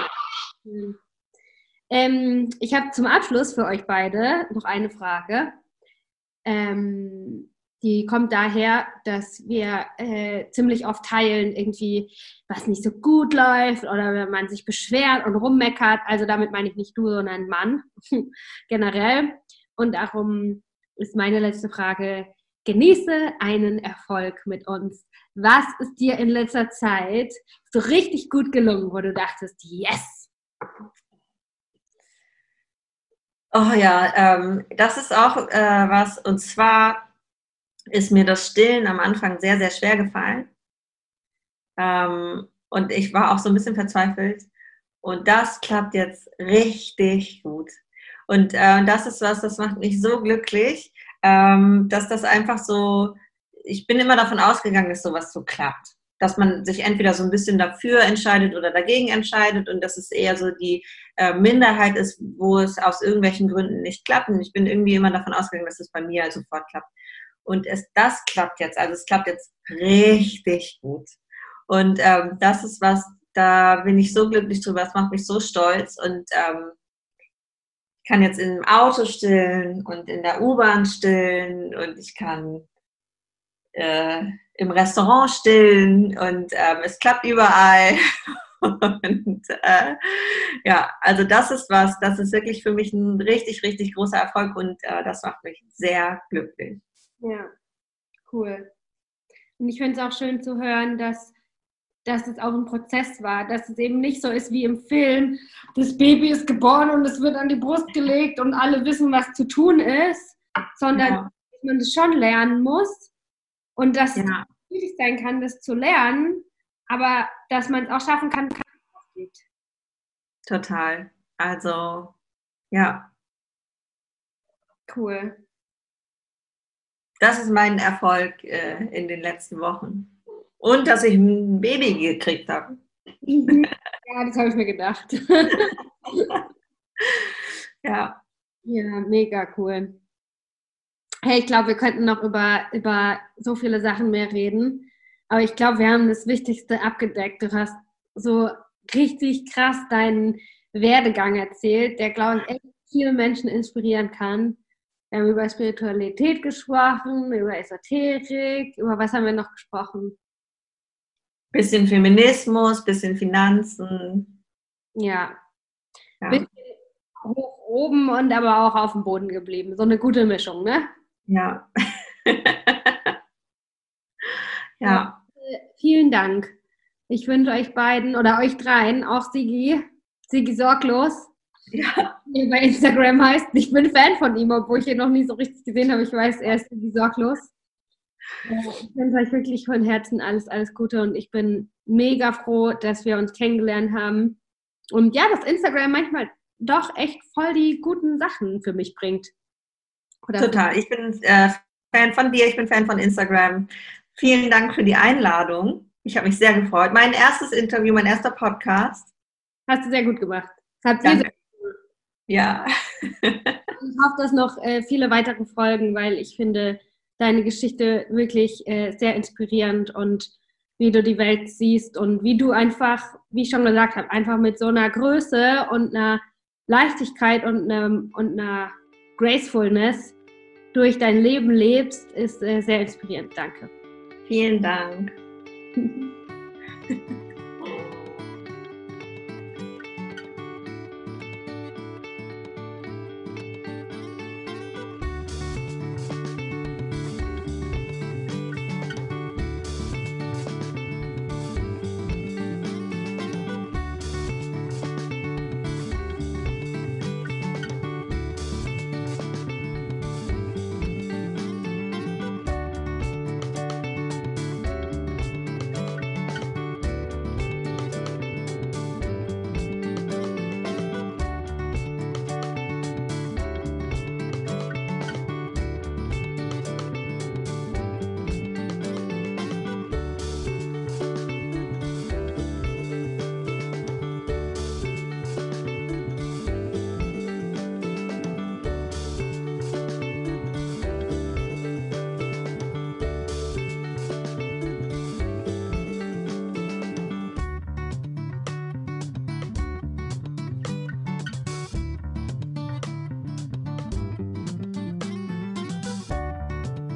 Ähm, ich habe zum Abschluss für euch beide noch eine Frage. Ähm, die kommt daher, dass wir äh, ziemlich oft teilen, irgendwie, was nicht so gut läuft oder wenn man sich beschwert und rummeckert. Also damit meine ich nicht du, sondern Mann *laughs* generell. Und darum ist meine letzte Frage, genieße einen Erfolg mit uns. Was ist dir in letzter Zeit so richtig gut gelungen, wo du dachtest, yes? Oh ja, ähm, das ist auch äh, was, und zwar ist mir das Stillen am Anfang sehr, sehr schwer gefallen. Ähm, und ich war auch so ein bisschen verzweifelt. Und das klappt jetzt richtig gut. Und äh, das ist was, das macht mich so glücklich, ähm, dass das einfach so, ich bin immer davon ausgegangen, dass sowas so klappt. Dass man sich entweder so ein bisschen dafür entscheidet oder dagegen entscheidet und dass es eher so die äh, Minderheit ist, wo es aus irgendwelchen Gründen nicht klappt. Und ich bin irgendwie immer davon ausgegangen, dass es bei mir sofort klappt. Und es, das klappt jetzt. Also es klappt jetzt richtig gut. Und ähm, das ist was, da bin ich so glücklich drüber. Das macht mich so stolz. Und ähm, kann jetzt im Auto stillen und in der U-Bahn stillen und ich kann äh, im Restaurant stillen und ähm, es klappt überall. *laughs* und äh, ja, also das ist was, das ist wirklich für mich ein richtig, richtig großer Erfolg und äh, das macht mich sehr glücklich. Ja, cool. Und ich finde es auch schön zu hören, dass, dass es auch ein Prozess war, dass es eben nicht so ist wie im Film, das Baby ist geboren und es wird an die Brust gelegt und alle wissen, was zu tun ist, sondern ja. dass man das schon lernen muss und dass ja. es schwierig sein kann, das zu lernen, aber dass man es auch schaffen kann, kann es geht. Total. Also, ja. Cool. Das ist mein Erfolg äh, in den letzten Wochen. Und dass ich ein Baby gekriegt habe. *laughs* ja, das habe ich mir gedacht. *laughs* ja. Ja, mega cool. Hey, ich glaube, wir könnten noch über, über so viele Sachen mehr reden. Aber ich glaube, wir haben das Wichtigste abgedeckt. Du hast so richtig krass deinen Werdegang erzählt, der, glaube ich, echt viele Menschen inspirieren kann. Wir haben über Spiritualität gesprochen, über Esoterik, über was haben wir noch gesprochen? Bisschen Feminismus, bisschen Finanzen. Ja. ja. Bisschen hoch oben und aber auch auf dem Boden geblieben. So eine gute Mischung, ne? Ja. *laughs* ja. ja. Vielen Dank. Ich wünsche euch beiden oder euch dreien, auch Sigi, Sigi sorglos, ja. Bei Instagram heißt. Ich bin Fan von ihm, obwohl ich ihn noch nie so richtig gesehen habe. Ich weiß, er ist sorglos. Ich wünsche euch wirklich von Herzen alles, alles Gute und ich bin mega froh, dass wir uns kennengelernt haben. Und ja, dass Instagram manchmal doch echt voll die guten Sachen für mich bringt. Oder Total. Ich bin äh, Fan von dir, ich bin Fan von Instagram. Vielen Dank für die Einladung. Ich habe mich sehr gefreut. Mein erstes Interview, mein erster Podcast. Hast du sehr gut gemacht. Hat Danke. Ja. *laughs* ich hoffe, dass noch äh, viele weitere Folgen, weil ich finde deine Geschichte wirklich äh, sehr inspirierend und wie du die Welt siehst und wie du einfach, wie ich schon gesagt habe, einfach mit so einer Größe und einer Leichtigkeit und, einem, und einer Gracefulness durch dein Leben lebst, ist äh, sehr inspirierend. Danke. Vielen Dank. *laughs*